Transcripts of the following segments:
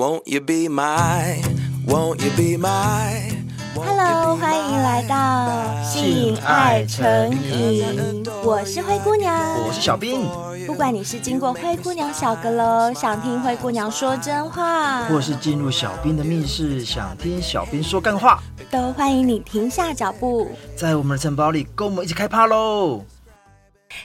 Won't you be my, won't you be my Hello，欢迎来到性爱成瘾，我是灰姑娘，我是小兵。不管你是经过灰姑娘小阁楼，想听灰姑娘说真话，或是进入小兵的密室，想听小兵说干话，都欢迎你停下脚步，在我们的城堡里跟我们一起开趴喽！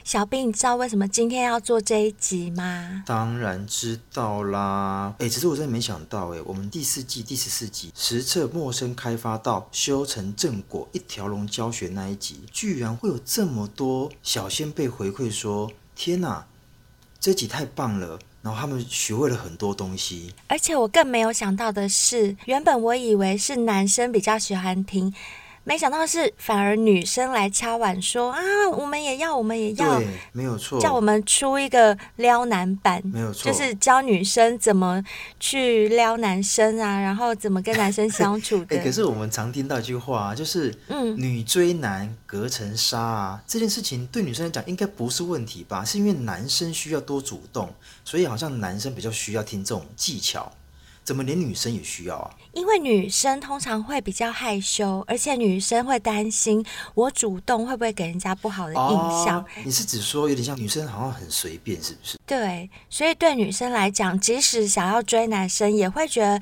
小兵，你知道为什么今天要做这一集吗？当然知道啦！哎，其实我真的没想到，哎，我们第四季第十四集实测陌生开发到修成正果一条龙教学那一集，居然会有这么多小仙贝回馈说：天哪，这集太棒了！然后他们学会了很多东西。而且我更没有想到的是，原本我以为是男生比较喜欢听。没想到是反而女生来敲碗说啊，我们也要，我们也要，对，没有错，叫我们出一个撩男版，没有错，就是教女生怎么去撩男生啊，然后怎么跟男生相处的。哎，可是我们常听到一句话，就是嗯，女追男隔层纱啊，这件事情对女生来讲应该不是问题吧？是因为男生需要多主动，所以好像男生比较需要听这种技巧。怎么连女生也需要啊？因为女生通常会比较害羞，而且女生会担心我主动会不会给人家不好的印象。哦，你是指说有点像女生好像很随便，是不是？对，所以对女生来讲，即使想要追男生，也会觉得，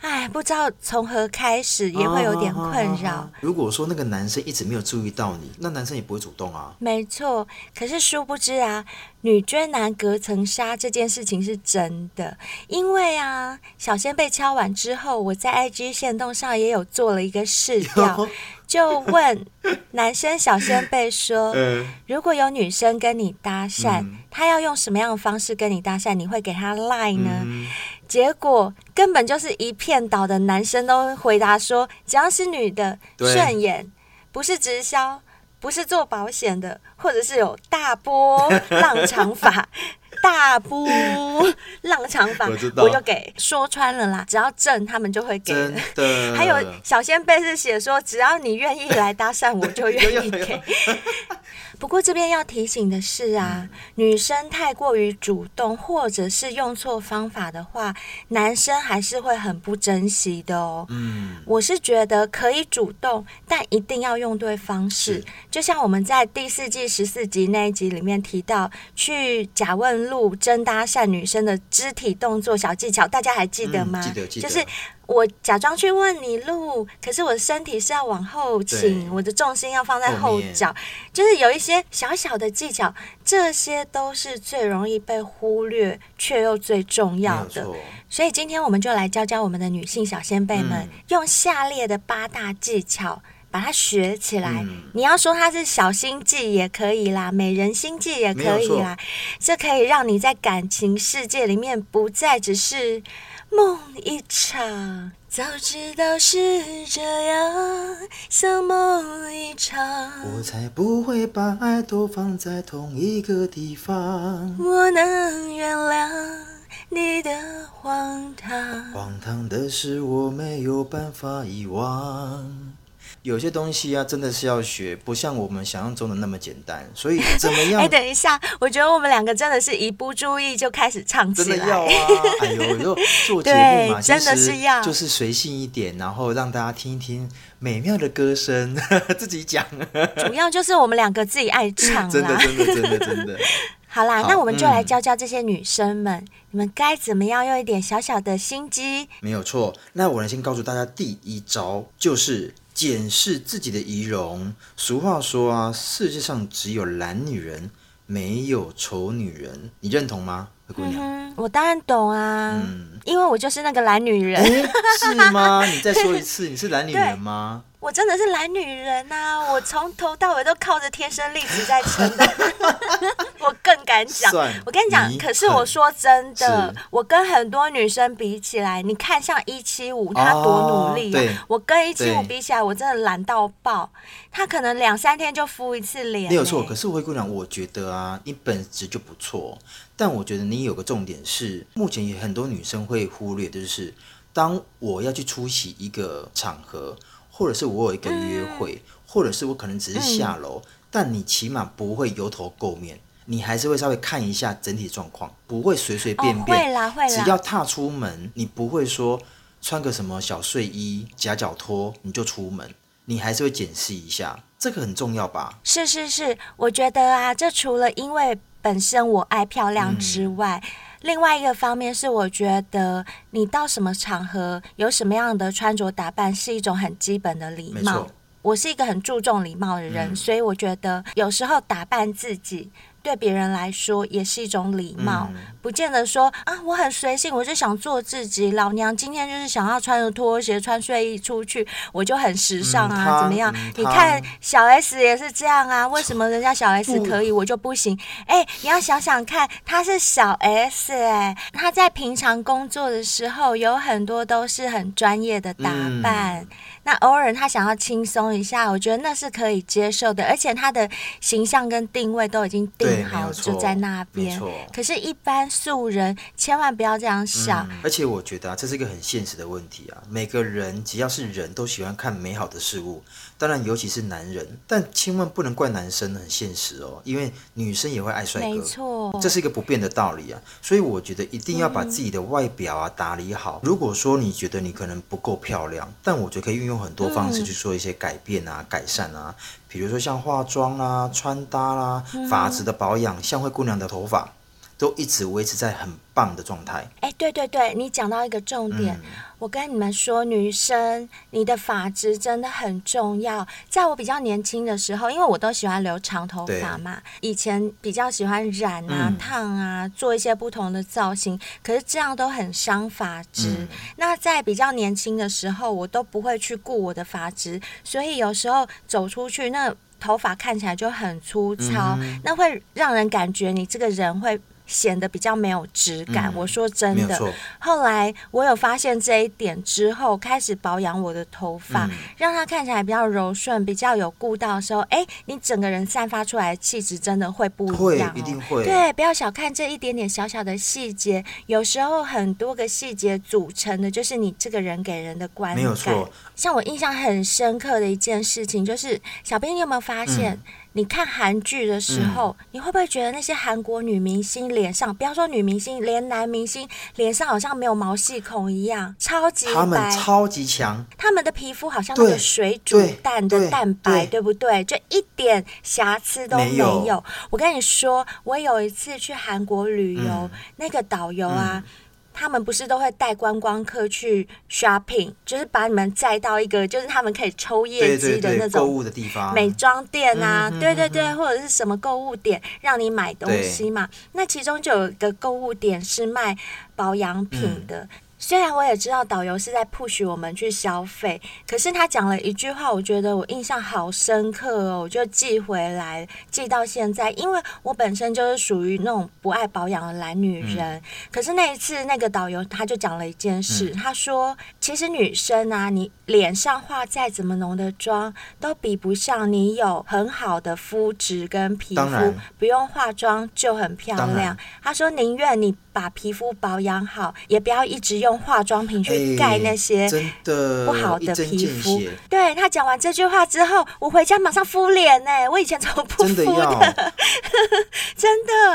哎，不知道从何开始，也会有点困扰。哦。如果说那个男生一直没有注意到你，那男生也不会主动啊。没错，可是殊不知啊。女追男隔层纱这件事情是真的，因为啊，小仙被敲完之后，我在 IG 限动上也有做了一个试调，就问 男生小仙贝说，如果有女生跟你搭讪，她要用什么样的方式跟你搭讪？你会给她 line 呢？结果根本就是一片倒的男生都回答说，只要是女的顺眼，不是直销。不是做保险的，或者是有大波浪长发、大波浪长版，我，我就给说穿了啦。只要正，他们就会给。还有小仙贝是写说，只要你愿意来搭讪，我就愿意给。不过这边要提醒的是啊，女生太过于主动，或者是用错方法的话，男生还是会很不珍惜的哦。嗯，我是觉得可以主动，但一定要用对方式。就像我们在第四季十四集那一集里面提到，去假问路真搭讪女生的肢体动作小技巧，大家还记得吗？记得，记得。就是。我假装去问你路，可是我的身体是要往后倾，我的重心要放在后脚，就是有一些小小的技巧，这些都是最容易被忽略却又最重要的。所以今天我们就来教教我们的女性小先辈们，嗯、用下列的八大技巧把它学起来。嗯、你要说它是小心计也可以啦，美人心计也可以啦，这可以让你在感情世界里面不再只是。梦一场，早知道是这样，像梦一场。我才不会把爱都放在同一个地方。我能原谅你的荒唐，荒唐的是我没有办法遗忘。有些东西啊，真的是要学，不像我们想象中的那么简单。所以 怎么样？哎，等一下，我觉得我们两个真的是一不注意就开始唱起来。真的要啊！哎呦，有时候做节目嘛，真的是要就是随性一点，然后让大家听一听美妙的歌声，自己讲。主要就是我们两个自己爱唱啦。真的，真的，真的，真的。好啦，好，那我们就来教教这些女生们，嗯、你们该怎么样用一点小小的心机？没有错。那我来先告诉大家，第一招就是。检视自己的仪容。俗话说啊，世界上只有懒女人，没有丑女人。你认同吗，姑娘？嗯，我当然懂啊，嗯，因为我就是那个懒女人。是吗？你再说一次，你是懒女人吗？我真的是懒女人呐、啊！我从头到尾都靠着天生丽质在撑的，我更敢讲。我跟你讲，可是我说真的，我跟很多女生比起来，你看像一七五，她多努力啊！我跟一七五比起来，我真的懒到爆。她可能两三天就敷一次脸。没有错，可是灰姑娘，我觉得啊，你本质就不错。但我觉得你有个重点是，目前有很多女生会忽略，就是当我要去出席一个场合。或者是我有一个约会，嗯、或者是我可能只是下楼，嗯、但你起码不会油头垢面。你还是会稍微看一下整体状况，不会随随便便。哦、会啦会啦。只要踏出门，你不会说穿个什么小睡衣、夹脚拖你就出门，你还是会检视一下，这个很重要吧？是是是，我觉得啊，这除了因为本身我爱漂亮之外，嗯、另外一个方面是我觉得你到什么场合有什么样的穿着打扮是一种很基本的礼貌。我是一个很注重礼貌的人，嗯、所以我觉得有时候打扮自己。对别人来说也是一种礼貌，嗯、不见得说啊，我很随性，我就想做自己。老娘今天就是想要穿着拖鞋、穿睡衣出去，我就很时尚啊，嗯、怎么样？嗯、你看小 S 也是这样啊，为什么人家小 S 可以，我就不行？哎，你要想想看，她是小 S 哎，她在平常工作的时候有很多都是很专业的打扮。嗯那偶尔他想要轻松一下，我觉得那是可以接受的，而且他的形象跟定位都已经定好，就在那边。可是，一般素人千万不要这样想。嗯，而且我觉得啊，这是一个很现实的问题啊。每个人只要是人都喜欢看美好的事物。当然，尤其是男人，但千万不能怪男生，很现实哦，因为女生也会爱帅哥，没错，这是一个不变的道理啊。所以我觉得一定要把自己的外表啊打理好。嗯、如果说你觉得你可能不够漂亮，但我觉得可以运用很多方式去做一些改变啊、嗯、改善啊，比如说像化妆啦、啊、穿搭啦、啊、发质的保养，像灰姑娘的头发。都一直维持在很棒的状态。哎，对对对，你讲到一个重点，嗯、我跟你们说，女生你的发质真的很重要。在我比较年轻的时候，因为我都喜欢留长头发嘛，以前比较喜欢染啊、嗯、烫啊，做一些不同的造型，可是这样都很伤发质。嗯、那在比较年轻的时候，我都不会去顾我的发质，所以有时候走出去，那头发看起来就很粗糙，嗯、那会让人感觉你这个人会。显得比较没有质感。嗯、我说真的，后来我有发现这一点之后，开始保养我的头发，嗯、让它看起来比较柔顺，比较有顾到的时候，哎，你整个人散发出来的气质真的会不一样、一定会。对，不要小看这一点点小小的细节，有时候很多个细节组成的就是你这个人给人的观感。没有错。像我印象很深刻的一件事情，就是小兵，你有没有发现？嗯你看韩剧的时候，嗯、你会不会觉得那些韩国女明星脸上，不要说女明星，连男明星脸上好像没有毛细孔一样，超级白，他们超级强，他们的皮肤好像那个水煮蛋的蛋白，对，不对？就一点瑕疵都没有。没有。我跟你说，我有一次去韩国旅游，嗯、那个导游啊。嗯他们不是都会带观光客去 shopping，就是把你们载到一个就是他们可以抽业绩的那种购物的地方，美妆店啊，对对对，或者是什么购物点让你买东西嘛。那其中就有一个购物点是卖保养品的。虽然我也知道导游是在 push 我们去消费，可是他讲了一句话，我觉得我印象好深刻哦，我就记回来，记到现在。因为我本身就是属于那种不爱保养的懒女人，嗯、可是那一次那个导游他就讲了一件事，嗯、他说：“其实女生啊，你脸上化再怎么浓的妆，都比不上你有很好的肤质跟皮肤，不用化妆就很漂亮。然”他说：“宁愿你。”把皮肤保养好，也不要一直用化妆品去盖那些不好的皮肤。对，他讲完这句话之后，我回家马上敷脸呢。我以前怎么不敷的？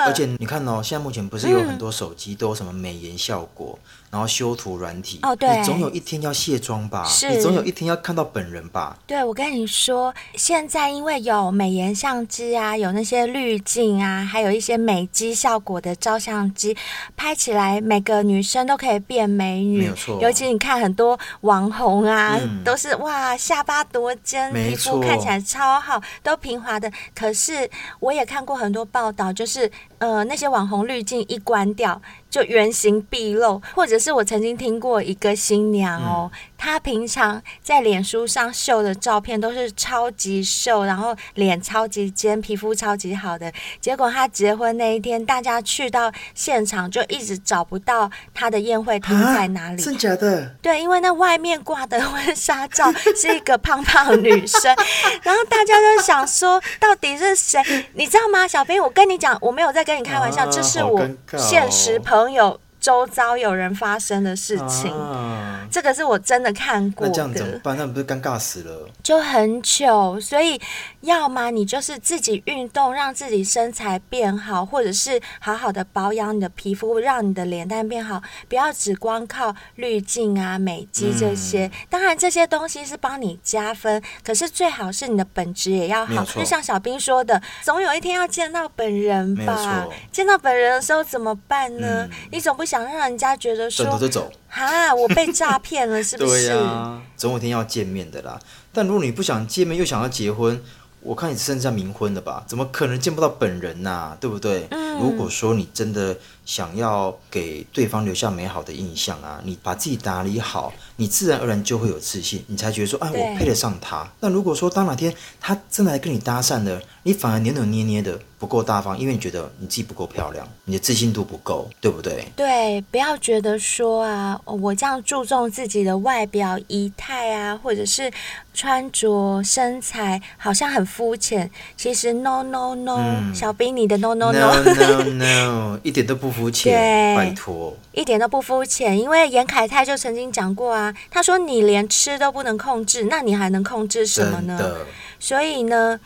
而且你看哦，现在目前不是有很多手机都有什么美颜效果？嗯然后修图软体哦，对，你总有一天要卸妆吧？是，你总有一天要看到本人吧？对，我跟你说，现在因为有美颜相机啊，有那些滤镜啊，还有一些美肌效果的照相机，拍起来每个女生都可以变美女。没有错，尤其你看很多网红啊，嗯、都是哇下巴多尖，皮肤看起来超好，都平滑的。可是我也看过很多报道，就是呃那些网红滤镜一关掉。就原形毕露，或者是我曾经听过一个新娘哦，嗯、她平常在脸书上秀的照片都是超级瘦，然后脸超级尖，皮肤超级好的。结果她结婚那一天，大家去到现场就一直找不到她的宴会厅在哪里。真假的？对，因为那外面挂的婚纱照是一个胖胖女生，然后大家就想说，到底是谁？你知道吗？小编，我跟你讲，我没有在跟你开玩笑，啊、这是我现实朋友。朋友周遭有人发生的事情，啊、这个是我真的看过的。那这样怎么办？那不是尴尬死了？就很糗，所以要么你就是自己运动，让自己身材变好，或者是好好的保养你的皮肤，让你的脸蛋变好，不要只光靠滤镜啊、美肌这些。嗯、当然这些东西是帮你加分，可是最好是你的本质也要好。就像小兵说的，总有一天要见到本人吧？见到本人的时候怎么办呢？嗯、你总不想让人家觉得说，转头就走，哈，我被诈骗了，是不是？对啊，总有一天要见面的啦。但如果你不想见面，又想要结婚，我看你只剩下冥婚了吧？怎么可能见不到本人呐、啊？对不对？嗯、如果说你真的想要给对方留下美好的印象啊，你把自己打理好，你自然而然就会有自信，你才觉得说，哎，我配得上他。那如果说当哪天他真的来跟你搭讪了，你反而扭扭捏捏的。不够大方，因为你觉得你自己不够漂亮，你的自信度不够，对不对？对，不要觉得说啊，我这样注重自己的外表仪态啊，或者是穿着身材，好像很肤浅。其实 no no no，、嗯、小兵你的 no no no no no no，一点都不肤浅，拜托，一点都不肤浅。因为严凯泰就曾经讲过啊，他说你连吃都不能控制，那你还能控制什么呢？所以呢。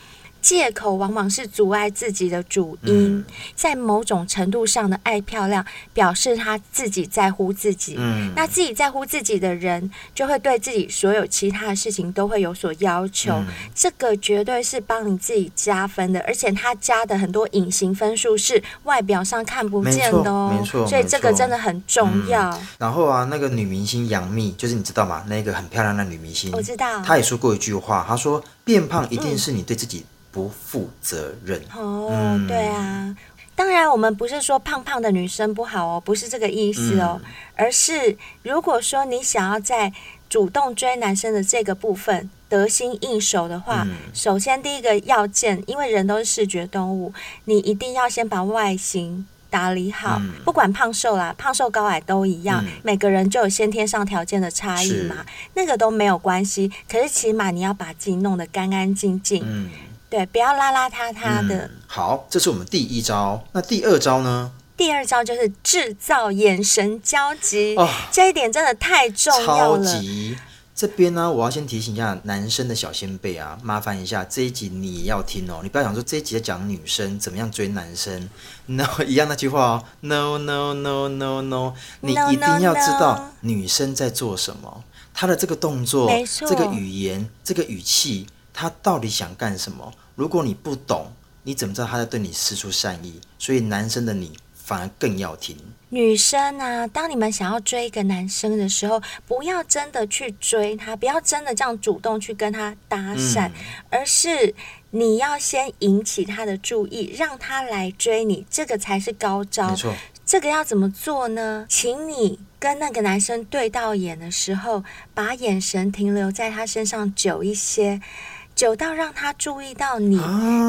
借口往往是阻碍自己的主因，嗯、在某种程度上的爱漂亮，表示他自己在乎自己。嗯，那自己在乎自己的人，就会对自己所有其他的事情都会有所要求。嗯、这个绝对是帮你自己加分的，而且他加的很多隐形分数是外表上看不见的哦。没错，所以这个真的很重要。嗯、然后啊，那个女明星杨幂，就是你知道吗？那个很漂亮的女明星，我知道。她也说过一句话，她说：“变胖一定是你对自己。”不负责任。哦，嗯、对啊，当然我们不是说胖胖的女生不好哦，不是这个意思哦，嗯、而是如果说你想要在主动追男生的这个部分得心应手的话，嗯、首先第一个要件，因为人都是视觉动物，你一定要先把外形打理好，嗯、不管胖瘦啦，胖瘦高矮都一样，嗯、每个人就有先天上条件的差异嘛，那个都没有关系，可是起码你要把自己弄得干干净净。嗯对，不要邋邋遢遢的。嗯，好，这是我们第一招。那第二招呢？第二招就是制造眼神交集。哦，这一点真的太重要了。超级。这边呢，我要先提醒一下男生的小先辈啊，麻烦一下这一集你也要听哦。你不要想说这一集在讲女生怎么样追男生，no，一样那句话哦，no no no no no，你一定要知道女生在做什么，她的这个动作，这个语言，这个语气，她到底想干什么？如果你不懂，你怎么知道他在对你施出善意？所以男生的你反而更要听。女生啊，当你们想要追一个男生的时候，不要真的去追他，不要真的这样主动去跟他搭讪，嗯、而是你要先引起他的注意，让他来追你，这个才是高招。没错，这个要怎么做呢？请你跟那个男生对到眼的时候，把眼神停留在他身上久一些。久到让他注意到你，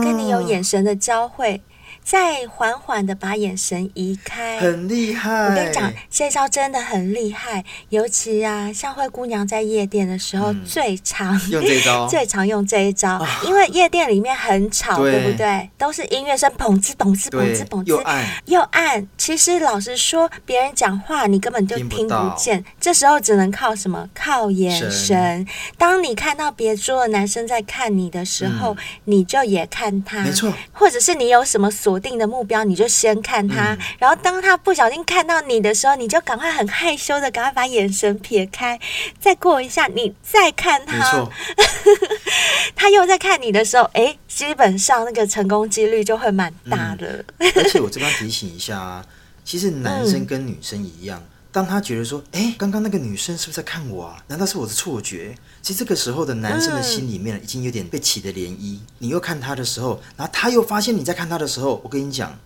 跟你有眼神的交汇。再缓缓的把眼神移开，很厉害。我跟你讲，这招真的很厉害，尤其啊，像灰姑娘在夜店的时候，嗯、最常用这招，最常用这一招，啊、因为夜店里面很吵，对，对不对？都是音乐声，砰哧砰哧砰哧砰哧，又暗又暗。其实老实说，别人讲话你根本就听不见，不这时候只能靠什么？靠眼神。神当你看到别桌的男生在看你的时候，嗯、你就也看他，没错。或者是你有什么所锁定的目标，你就先看他，嗯、然后当他不小心看到你的时候，你就赶快很害羞的赶快把眼神撇开，再过一下，你再看他，他又在看你的时候，哎，基本上那个成功几率就会蛮大的。嗯、而且我这边提醒一下啊，其实男生跟女生一样。嗯当他觉得说，哎，刚刚那个女生是不是在看我啊？难道是我的错觉？其实这个时候的男生的心里面已经有点被起的涟漪。你又看他的时候，然后他又发现你在看他的时候，我跟你讲，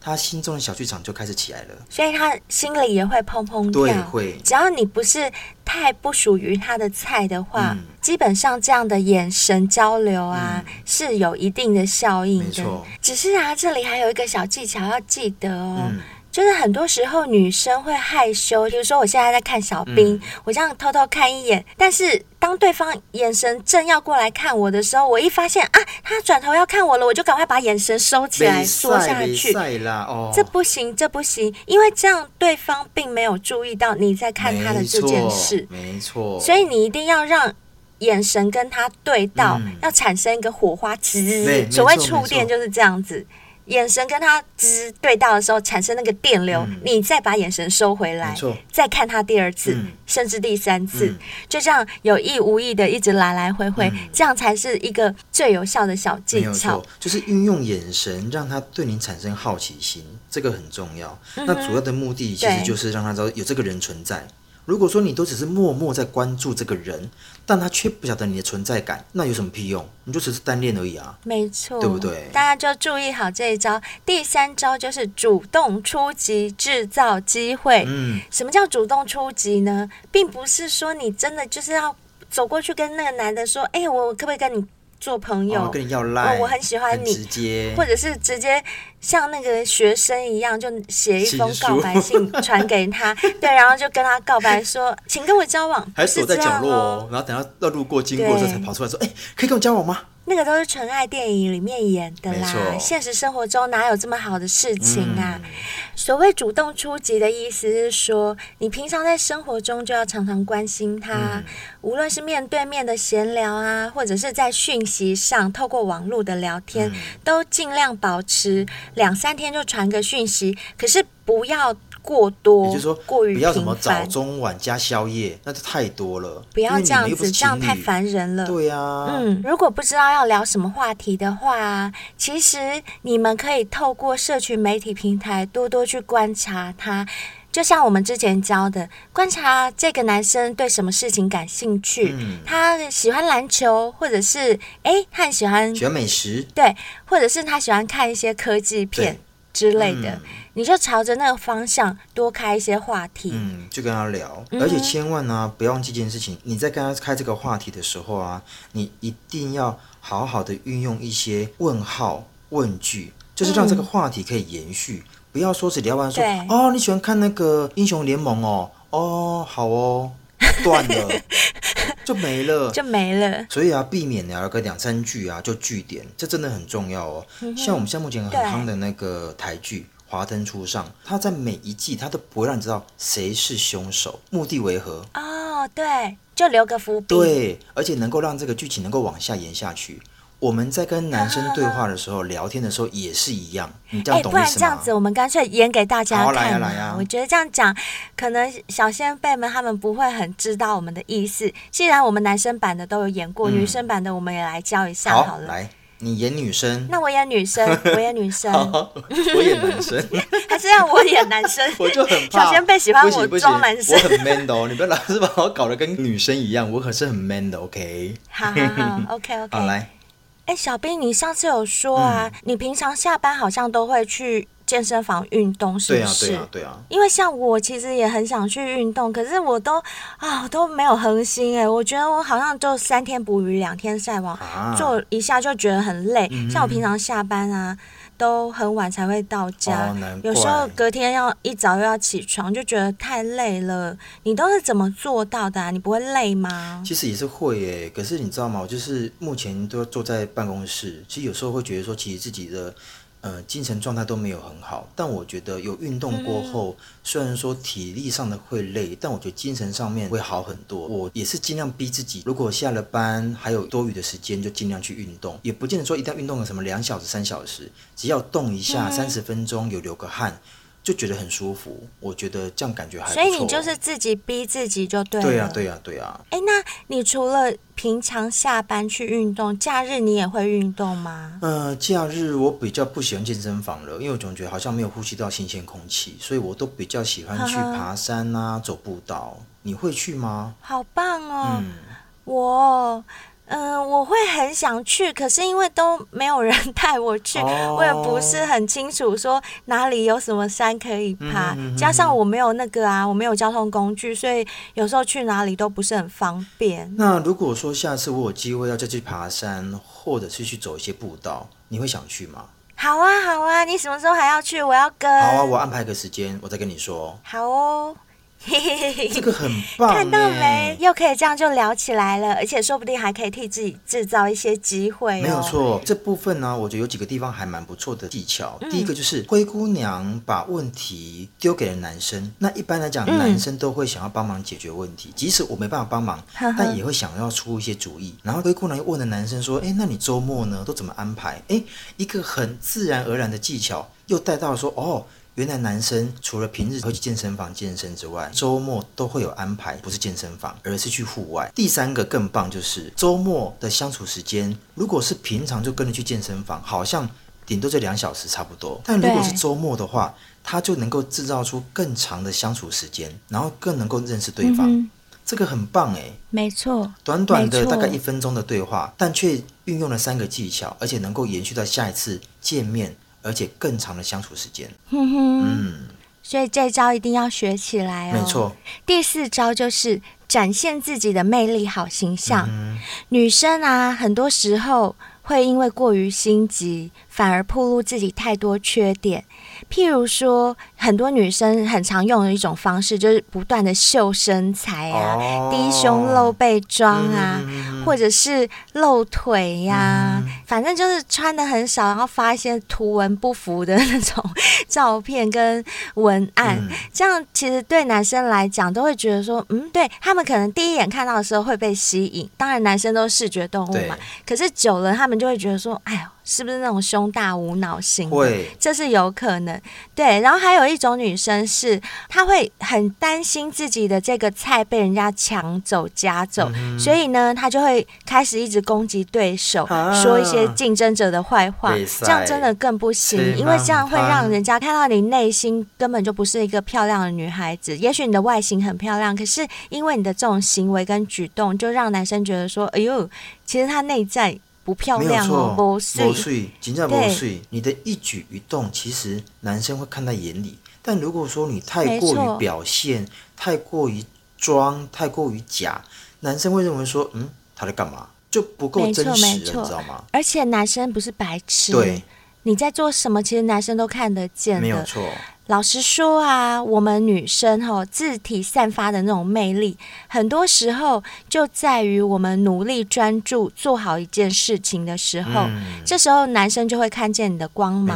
他心中的小剧场就开始起来了。所以他心里也会砰砰跳。对，会。只要你不是太不属于他的菜的话，嗯、基本上这样的眼神交流啊，嗯、是有一定的效应的。没错。只是啊，这里还有一个小技巧要记得哦。嗯就是很多时候女生会害羞，比如说我现在在看小兵，嗯、我这样偷偷看一眼，但是当对方眼神正要过来看我的时候，我一发现啊，他转头要看我了，我就赶快把眼神收起来，缩下去。哦、这不行，这不行，因为这样对方并没有注意到你在看他的这件事，没错。所以你一定要让眼神跟他对到，嗯、要产生一个火花，滋，所谓触电就是这样子。眼神跟他直对到的时候，产生那个电流，嗯、你再把眼神收回来，再看他第二次，嗯、甚至第三次，嗯、就这样有意无意的一直来来回回，嗯、这样才是一个最有效的小技巧。就是运用眼神让他对你产生好奇心，这个很重要。嗯、那主要的目的其实就是让他知道有这个人存在。如果说你都只是默默在关注这个人，但他却不晓得你的存在感，那有什么屁用？你就只是单恋而已啊。没错，对不对？大家就注意好这一招。第三招就是主动出击，制造机会。嗯，什么叫主动出击呢？并不是说你真的就是要走过去跟那个男的说：“哎、欸，我可不可以跟你？”做朋友，哦、跟你要赖、哦，我很喜欢你，直接。或者是直接像那个学生一样，就写一封告白信传给他，对，然后就跟他告白说，请跟我交往，还躲在角落哦，然后等他要路过经过的时候才跑出来说，哎对，可以跟我交往吗？那个都是纯爱电影里面演的啦，现实生活中哪有这么好的事情啊？嗯、所谓主动出击的意思是说，你平常在生活中就要常常关心他，嗯、无论是面对面的闲聊啊，或者是在讯息上透过网络的聊天，嗯、都尽量保持两三天就传个讯息，可是不要。过多，也就是说，过于不要什么早中晚加宵夜，那就太多了。不要这样子，这样太烦人了。对呀、啊，嗯，如果不知道要聊什么话题的话，其实你们可以透过社群媒体平台多多去观察他，就像我们之前教的，观察这个男生对什么事情感兴趣，嗯、他喜欢篮球，或者是哎，他很喜欢喜欢美食，对，或者是他喜欢看一些科技片之类的。你就朝着那个方向多开一些话题，嗯，就跟他聊，而且千万呢、啊，不要忘记一件事情，你在跟他开这个话题的时候啊，你一定要好好的运用一些问号、问句，就是让这个话题可以延续，嗯、不要说是聊完说，哦，你喜欢看那个英雄联盟哦，哦，好哦，断了，就没了，就没了，所以啊，避免聊个两三句啊就据点，这真的很重要哦。嗯、像我们现在目前很夯的那个台剧。华灯初上，他在每一季他都不会让你知道谁是凶手，目的为何？哦，对，就留个伏笔。对，而且能够让这个剧情能够往下延下去。我们在跟男生对话的时候，啊、聊天的时候也是一样。你这样懂意思吗？不然这样子，我们干脆演给大家看。来呀来呀！我觉得这样讲，可能小先辈们他们不会很知道我们的意思。既然我们男生版的都有演过，嗯、女生版的我们也来教一下好了。好来。你演女生，那我演女生，我演女生，我演男生，还是让我演男生？我就很怕小仙贝喜欢我装男生，我很 man 的哦，你不要老是把我搞得跟女生一样，我可是很 man 的 OK。好好好，OK OK。好来，哎，小兵，你上次有说啊，嗯、你平常下班好像都会去。健身房运动是不是？对啊，对啊，对啊。因为像我其实也很想去运动，可是我都啊都没有恒心哎。我觉得我好像就三天捕鱼两天晒网，啊、做一下就觉得很累。嗯、像我平常下班啊都很晚才会到家，哦、有时候隔天要一早又要起床，就觉得太累了。你都是怎么做到的啊？你不会累吗？其实也是会诶，可是你知道吗？我就是目前都坐在办公室，其实有时候会觉得说，其实自己的。呃，精神状态都没有很好，但我觉得有运动过后，嗯、虽然说体力上的会累，但我觉得精神上面会好很多。我也是尽量逼自己，如果下了班还有多余的时间，就尽量去运动，也不见得说一定要运动个什么两小时、三小时，只要动一下三十、嗯、分钟，有流个汗。就觉得很舒服，我觉得这样感觉还不错。所以你就是自己逼自己就对了。对呀、啊，对呀、啊，对呀、啊。哎，那你除了平常下班去运动，假日你也会运动吗？呃，假日我比较不喜欢健身房了，因为我总觉得好像没有呼吸到新鲜空气，所以我都比较喜欢去爬山啊，呵呵走步道。你会去吗？好棒哦！嗯、我。嗯、呃，我会很想去，可是因为都没有人带我去，哦、我也不是很清楚说哪里有什么山可以爬，嗯嗯嗯、加上我没有那个啊，我没有交通工具，所以有时候去哪里都不是很方便。那如果说下次我有机会要再去爬山，或者是去走一些步道，你会想去吗？好啊，好啊，你什么时候还要去？我要跟。好啊，我安排个时间，我再跟你说。好哦。这个很棒，看到没？又可以这样就聊起来了，而且说不定还可以替自己制造一些机会哦。没有错，这部分呢，我觉得有几个地方还蛮不错的技巧。嗯。第一个就是灰姑娘把问题丢给了男生，那一般来讲，男生都会想要帮忙解决问题，嗯。即使我没办法帮忙，但也会想要出一些主意。然后灰姑娘又问了男生说：“哎，那你周末呢，都怎么安排？”哎，一个很自然而然的技巧，又带到了说：“哦。”原来男生除了平日会去健身房健身之外，周末都会有安排，不是健身房，而是去户外。第三个更棒，就是周末的相处时间，如果是平常就跟着去健身房，好像顶多就两小时差不多。但如果是周末的话，他就能够制造出更长的相处时间，然后更能够认识对方。嗯、这个很棒哎，没错，短短的大概一分钟的对话，但却运用了三个技巧，而且能够延续到下一次见面。而且更长的相处时间，嗯，所以这招一定要学起来哦。没错，第四招就是展现自己的魅力好形象。嗯，女生啊，很多时候会因为过于心急，反而暴露自己太多缺点。譬如说，很多女生很常用的一种方式，就是不断的秀身材啊，哦、低胸露背装啊，嗯、或者是露腿呀、啊嗯，反正就是穿的很少，然后发一些图文不符的那种照片跟文案。嗯、这样其实对男生来讲，都会觉得说，嗯，对他们可能第一眼看到的时候会被吸引。当然，男生都是视觉动物嘛，可是久了，他们就会觉得说，哎呦。是不是那种胸大无脑型？会，这是有可能。对，然后还有一种女生是，她会很担心自己的这个菜被人家抢走、夹走，嗯、所以呢，她就会开始一直攻击对手，啊、说一些竞争者的坏话。这样真的更不行，因为这样会让人家看到你内心根本就不是一个漂亮的女孩子。也许你的外形很漂亮，可是因为你的这种行为跟举动，就让男生觉得说：“哎呦，其实她内在。”不漂亮哦，不水，不水，真的不碎。你的一举一动，其实男生会看在眼里。但如果说你太过于表现，太过于装，太过于假，男生会认为说，嗯，他在干嘛？就不够真实了，你知道吗？而且男生不是白痴，对，你在做什么，其实男生都看得见的，没有错。老实说啊，我们女生哈自体散发的那种魅力，很多时候就在于我们努力专注做好一件事情的时候，嗯，这时候男生就会看见你的光芒。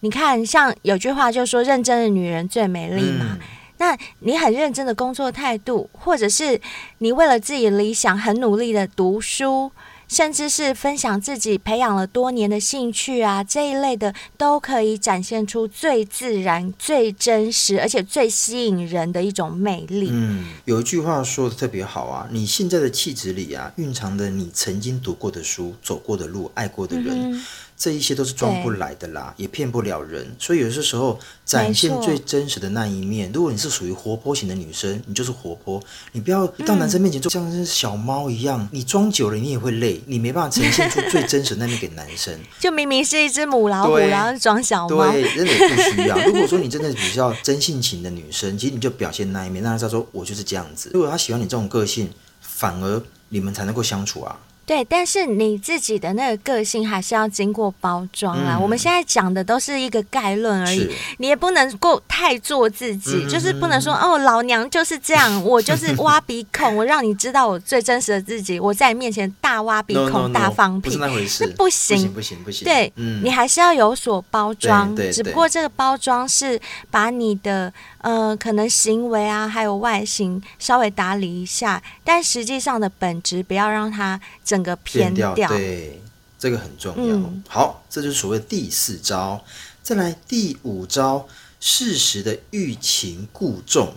你看，像有句话就说“认真的女人最美丽”嘛，嗯，那你很认真的工作态度，或者是你为了自己理想很努力的读书。甚至是分享自己培养了多年的兴趣啊，这一类的都可以展现出最自然、最真实，而且最吸引人的一种魅力。嗯，有一句话说的特别好啊，你现在的气质里啊，蕴藏着你曾经读过的书、走过的路、爱过的人。嗯这一些都是装不来的啦，也骗不了人。所以有些时候展现最真实的那一面。如果你是属于活泼型的女生，你就是活泼。你不要一到男生面前就像是小猫一样，嗯、你装久了你也会累，你没办法呈现出最真实的那面给男生。就明明是一只母老虎，然后装小猫。对，真的不需要。如果说你真的比较真性情的女生，其实你就表现那一面，让他知道说我就是这样子。如果他喜欢你这种个性，反而你们才能够相处啊。对，但是你自己的那个个性还是要经过包装啊。嗯、我们现在讲的都是一个概论而已，你也不能够太做自己，嗯、就是不能说哦，老娘就是这样，我就是挖鼻孔，我让你知道我最真实的自己，我在你面前大挖鼻孔、no, no, no, 大放屁，不是那回事，不行，不行，不行。对、嗯，你还是要有所包装，只不过这个包装是把你的。呃，可能行为啊，还有外形稍微打理一下，但实际上的本质不要让它整个偏掉。对，这个很重要。嗯、好，这就是所谓第四招。再来第五招，适时的欲擒故纵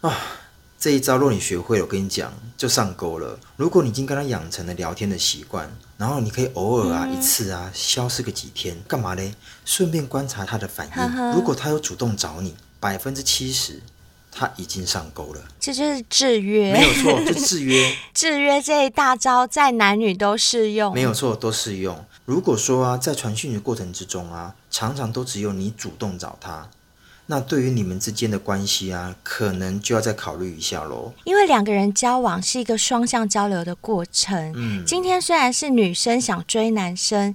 啊！这一招若你学会了，我跟你讲，就上钩了。如果你已经跟他养成了聊天的习惯，然后你可以偶尔啊、嗯、一次啊消失个几天，干嘛嘞？顺便观察他的反应呵呵。如果他有主动找你。百分之七十，他已经上钩了。这就是制约，没有错，就制约。制约这一大招，在男女都适用。没有错，都适用。如果说啊，在传讯的过程之中啊，常常都只有你主动找他，那对于你们之间的关系啊，可能就要再考虑一下喽。因为两个人交往是一个双向交流的过程。嗯，今天虽然是女生想追男生，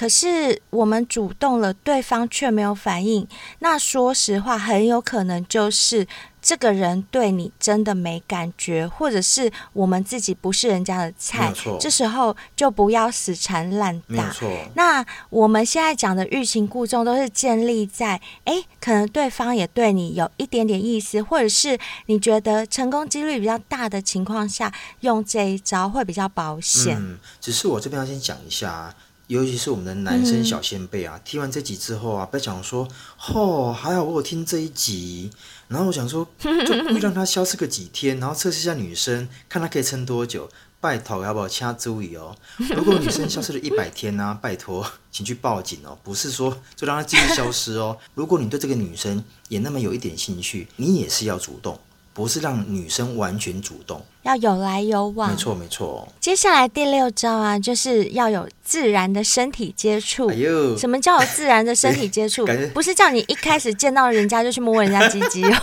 可是我们主动了，对方却没有反应，那说实话，很有可能就是。这个人对你真的没感觉，或者是我们自己不是人家的菜，这时候就不要死缠烂打。那我们现在讲的欲擒故纵，都是建立在哎，可能对方也对你有一点点意思，或者是你觉得成功几率比较大的情况下，用这一招会比较保险。嗯，只是我这边要先讲一下。尤其是我们的男生小先辈啊，嗯、听完这集之后啊，不要讲说，哦，还好我有听这一集，然后我想说，就故意让他消失个几天，然后测试一下女生，看他可以撑多久。拜托，要不要掐注意哦？如果女生消失了一百天呢、啊？拜托，请去报警哦！不是说就让她继续消失哦。如果你对这个女生也那么有一点兴趣，你也是要主动。不是让女生完全主动，要有来有往。没错没错。接下来第六招啊，就是要有自然的身体接触。哎呦，什么叫有自然的身体接触？不是叫你一开始见到人家就去摸人家鸡鸡哦。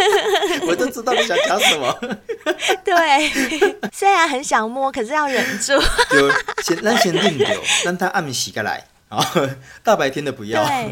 我都知道你想讲什么。对，虽然很想摸，可是要忍住。有先让先定留，让他按洗过来。啊，大白天的不要。对，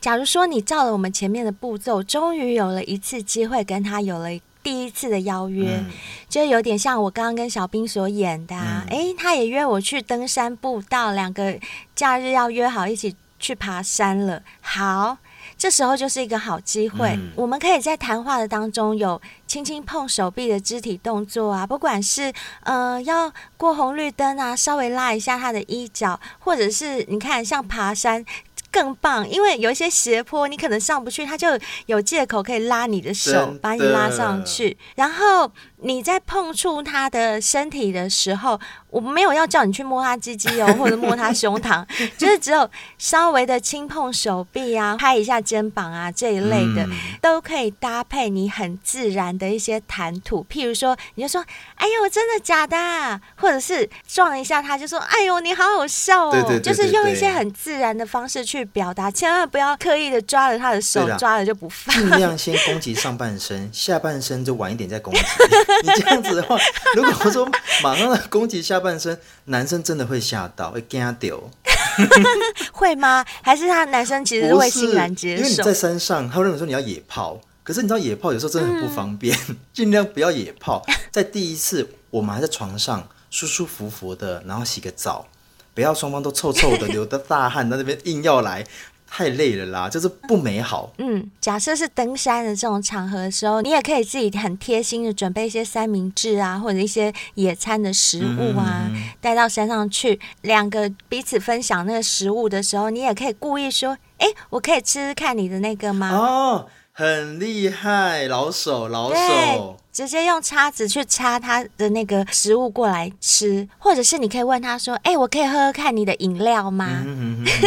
假如说你照了我们前面的步骤，终于有了一次机会跟他有了第一次的邀约，嗯、就有点像我刚刚跟小兵所演的啊。哎、嗯，他也约我去登山步道，两个假日要约好一起去爬山了。好。这时候就是一个好机会，嗯、我们可以在谈话的当中有轻轻碰手臂的肢体动作啊，不管是呃要过红绿灯啊，稍微拉一下他的衣角，或者是你看像爬山。更棒，因为有一些斜坡，你可能上不去，他就有借口可以拉你的手，的把你拉上去。然后你在碰触他的身体的时候，我没有要叫你去摸他鸡鸡哦，或者摸他胸膛，就是只有稍微的轻碰手臂啊，拍一下肩膀啊这一类的，嗯、都可以搭配你很自然的一些谈吐。譬如说，你就说：“哎呦，真的假的？”或者是撞一下他，就说：“哎呦，你好好笑哦。”对对对对对，就是用一些很自然的方式去表达，千万不要刻意的抓着他的手，抓了就不放。尽量先攻击上半身，下半身就晚一点再攻击。你这样子的话，如果说马上来攻击下半身，男生真的会吓到，会惊掉。会吗？还是他男生其实会欣然接受？因为你在山上，他会认为说你要野炮，可是你知道野炮有时候真的很不方便，尽、嗯、量不要野炮。在第一次，我们还在床上舒舒服服的，然后洗个澡。不要双方都臭臭的，流的大汗，在那边硬要来，太累了啦，就是不美好。嗯，假设是登山的这种场合的时候，你也可以自己很贴心的准备一些三明治啊，或者一些野餐的食物啊，带、嗯、到山上去，两个彼此分享那个食物的时候，你也可以故意说：“哎，我可以吃吃看你的那个吗？”哦。很厉害，老手老手，直接用叉子去插他的那个食物过来吃，或者是你可以问他说：“哎、欸，我可以喝喝看你的饮料吗？”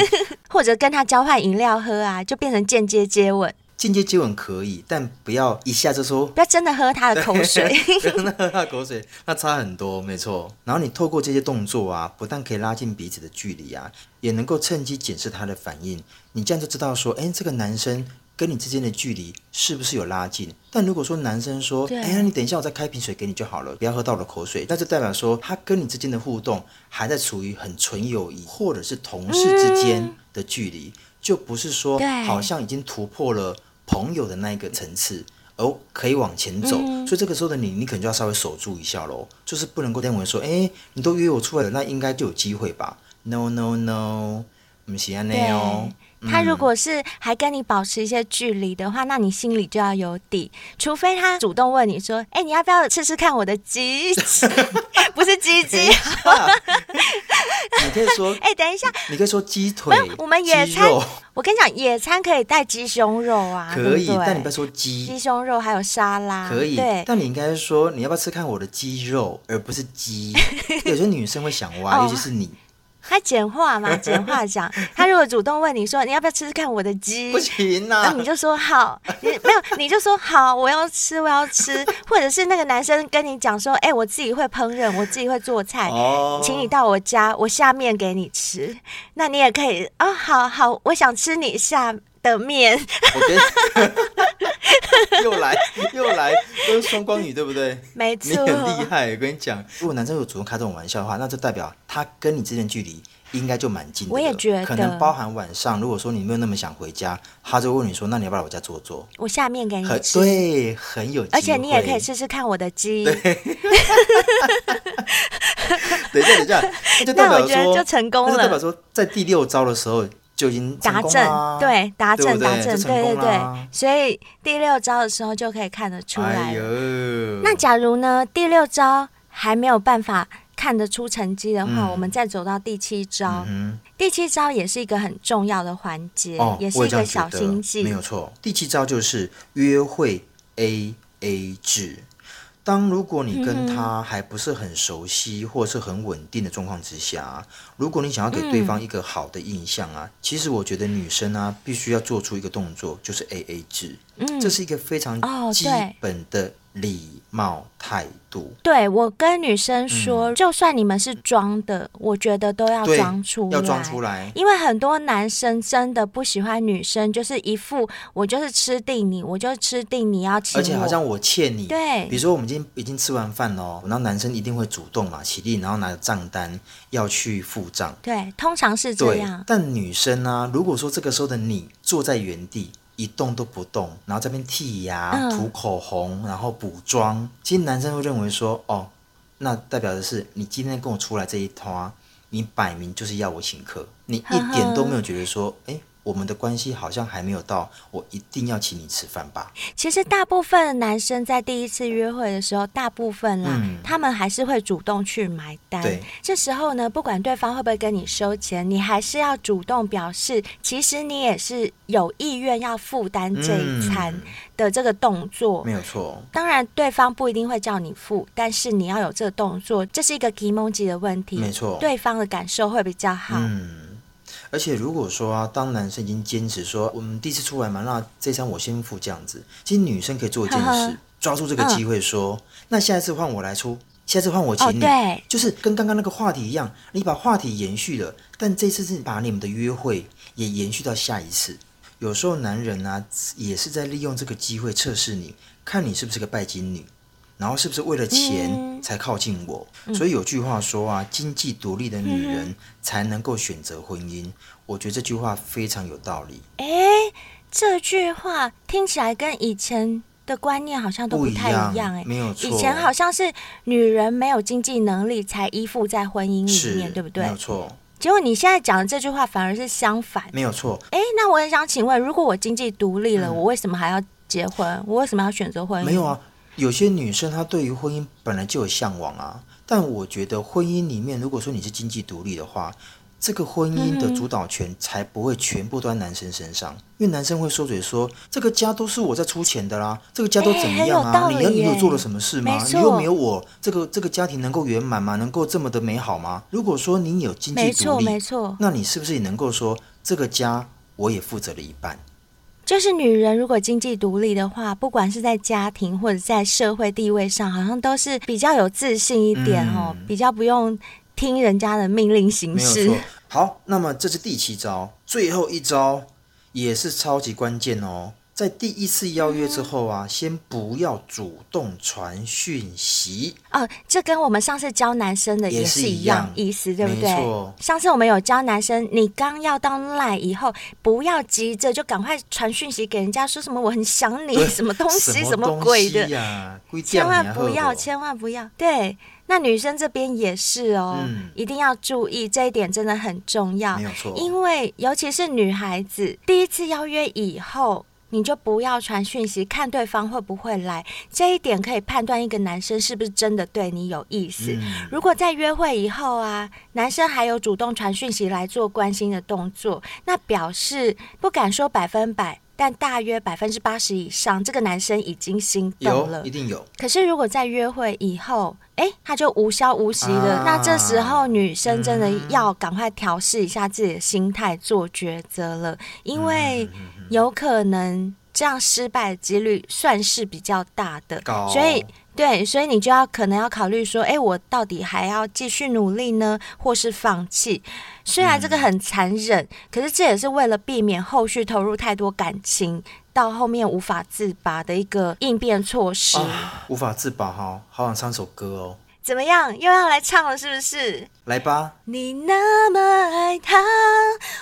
或者跟他交换饮料喝啊，就变成间接接吻。间接接吻可以，但不要一下就说，不要真的喝他的口水，真的喝他的口水，那差很多，没错。然后你透过这些动作啊，不但可以拉近彼此的距离啊，也能够趁机检视他的反应。你这样就知道说，哎、欸，这个男生。跟你之间的距离是不是有拉近？但如果说男生说：“哎呀，你等一下，我再开瓶水给你就好了，不要喝到我的口水。”那就代表说他跟你之间的互动还在处于很纯友谊，或者是同事之间的距离，嗯、就不是说好像已经突破了朋友的那一个层次，而可以往前走。嗯、所以这个时候的你，你可能就要稍微守住一下喽，就是不能够认为说：“哎，你都约我出来了，那应该就有机会吧？”No No No，不是这样哦。他如果是还跟你保持一些距离的话，那你心里就要有底。除非他主动问你说：“哎、欸，你要不要吃吃看我的鸡？不是鸡鸡。”你可以说：“哎、欸，等一下。”你可以说鸡腿。我们野餐，我跟你讲，野餐可以带鸡胸肉啊，可以。对对，但你不要说鸡。鸡胸肉还有沙拉，可以。对，但你应该说：“你要不要吃看我的鸡肉？”而不是鸡。有些女生会想歪，尤其是你。他简化嘛，简化讲。他如果主动问你说你要不要吃吃看我的鸡，不行呐，那你就说好，你没有你就说好，我要吃，我要吃。或者是那个男生跟你讲说，哎、欸，我自己会烹饪，我自己会做菜，哦、请你到我家，我下面给你吃。那你也可以啊、哦，好好，我想吃你下的面。我跟又来又来，都是双光语，对不对？没错，你很厉害。我跟你讲，如果男生有主动开这种玩笑的话，那就代表他跟你之间距离应该就蛮近的。我也觉得，可能包含晚上，如果说你没有那么想回家，他就问你说：“那你要不要来我家坐坐？”我下面给你吃，对，很有。而且你也可以试试看我的鸡。对 等一下，等一下，就代表说，就成功了。代表说，在第六招的时候。就已经达阵，对，达阵，达阵，对对对，所以第六招的时候就可以看得出来。哎，那假如呢，第六招还没有办法看得出成绩的话，嗯、我们再走到第七招。嗯、第七招也是一个很重要的环节，哦、也是一个小心机。没有错，第七招就是约会 A A 制。当如果你跟他还不是很熟悉或是很稳定的状况之下，如果你想要给对方一个好的印象啊，其实我觉得女生啊必须要做出一个动作，就是 AA 制，这是一个非常基本的礼貌态度。对，我跟女生说，就算你们是装的，我觉得都要装出来，要装出来，因为很多男生真的不喜欢女生，就是一副我就是吃定你，我就吃定你要请我，而且好像我欠你。对，比如说我们今天已经吃完饭了，然后男生一定会主动嘛起立，然后拿着账单要去付账。对，通常是这样。但女生呢、啊，如果说这个时候的你坐在原地。一动都不动，然后这边剔牙、涂口红，然后补妆。其实男生会认为说，哦，那代表的是你今天跟我出来这一趟，你摆明就是要我请客，你一点都没有觉得说，哎。我们的关系好像还没有到我一定要请你吃饭吧？其实大部分的男生在第一次约会的时候，大部分啦，嗯、他们还是会主动去买单。对，这时候呢，不管对方会不会跟你收钱，你还是要主动表示，其实你也是有意愿要负担这一餐的这个动作。嗯、没有错。当然，对方不一定会叫你付，但是你要有这个动作，这是一个 kimochi 的问题。没错，对方的感受会比较好。嗯。而且如果说啊，当男生已经坚持说我们第一次出来嘛，那这餐我先付这样子，其实女生可以做一件事，呵呵抓住这个机会说，嗯、那下一次换我来出，下次换我请你，哦、对，就是跟刚刚那个话题一样，你把话题延续了，但这次是把你们的约会也延续到下一次。有时候男人啊，也是在利用这个机会测试你，看你是不是个拜金女。然后是不是为了钱才靠近我？嗯、所以有句话说啊，经济独立的女人才能够选择婚姻。嗯、我觉得这句话非常有道理。哎，这句话听起来跟以前的观念好像都不太一样。哎，没有错。以前好像是女人没有经济能力才依附在婚姻里面，对不对？没有错。结果你现在讲的这句话反而是相反。没有错。哎，那我也想请问，如果我经济独立了，嗯、我为什么还要结婚？我为什么要选择婚姻？没有啊。有些女生她对于婚姻本来就有向往啊，但我觉得婚姻里面，如果说你是经济独立的话，这个婚姻的主导权才不会全部都在男生身上，因为男生会说嘴说这个家都是我在出钱的啦，这个家都怎么样啊？你你有做了什么事吗？你又没有我，这个这个家庭能够圆满吗？能够这么的美好吗？如果说你有经济独立，没错，没错，那你是不是也能够说这个家我也负责了一半？就是女人如果经济独立的话，不管是在家庭或者在社会地位上，好像都是比较有自信一点哦，嗯、比较不用听人家的命令行事。好，那么这是第七招，最后一招也是超级关键哦。在第一次邀约之后啊，先不要主动传讯息哦。这跟我们上次教男生的也是一样意思，对不对？上次我们有教男生，你刚要到 LINE 以后，不要急着就赶快传讯息给人家，说什么我很想你，什么东西，什么鬼的，千万不要，千万不要。对，那女生这边也是哦，一定要注意这一点，真的很重要。没有错，因为尤其是女孩子第一次邀约以后。你就不要传讯息，看对方会不会来，这一点可以判断一个男生是不是真的对你有意思。嗯、如果在约会以后啊，男生还有主动传讯息来做关心的动作，那表示不敢说百分百。但大约百分之八十以上，这个男生已经心动了，一定有。可是如果在约会以后，哎，他就无消无息了，啊、那这时候女生真的要赶快调试一下自己的心态，做抉择了，因为有可能这样失败的几率算是比较大的，高所以。对，所以你就要可能要考虑说，哎，我到底还要继续努力呢，或是放弃？虽然这个很残忍，嗯、可是这也是为了避免后续投入太多感情，到后面无法自拔的一个应变措施。哦、无法自拔哈，好想唱首歌哦。怎么样？又要来唱了，是不是？来吧。你那么爱他，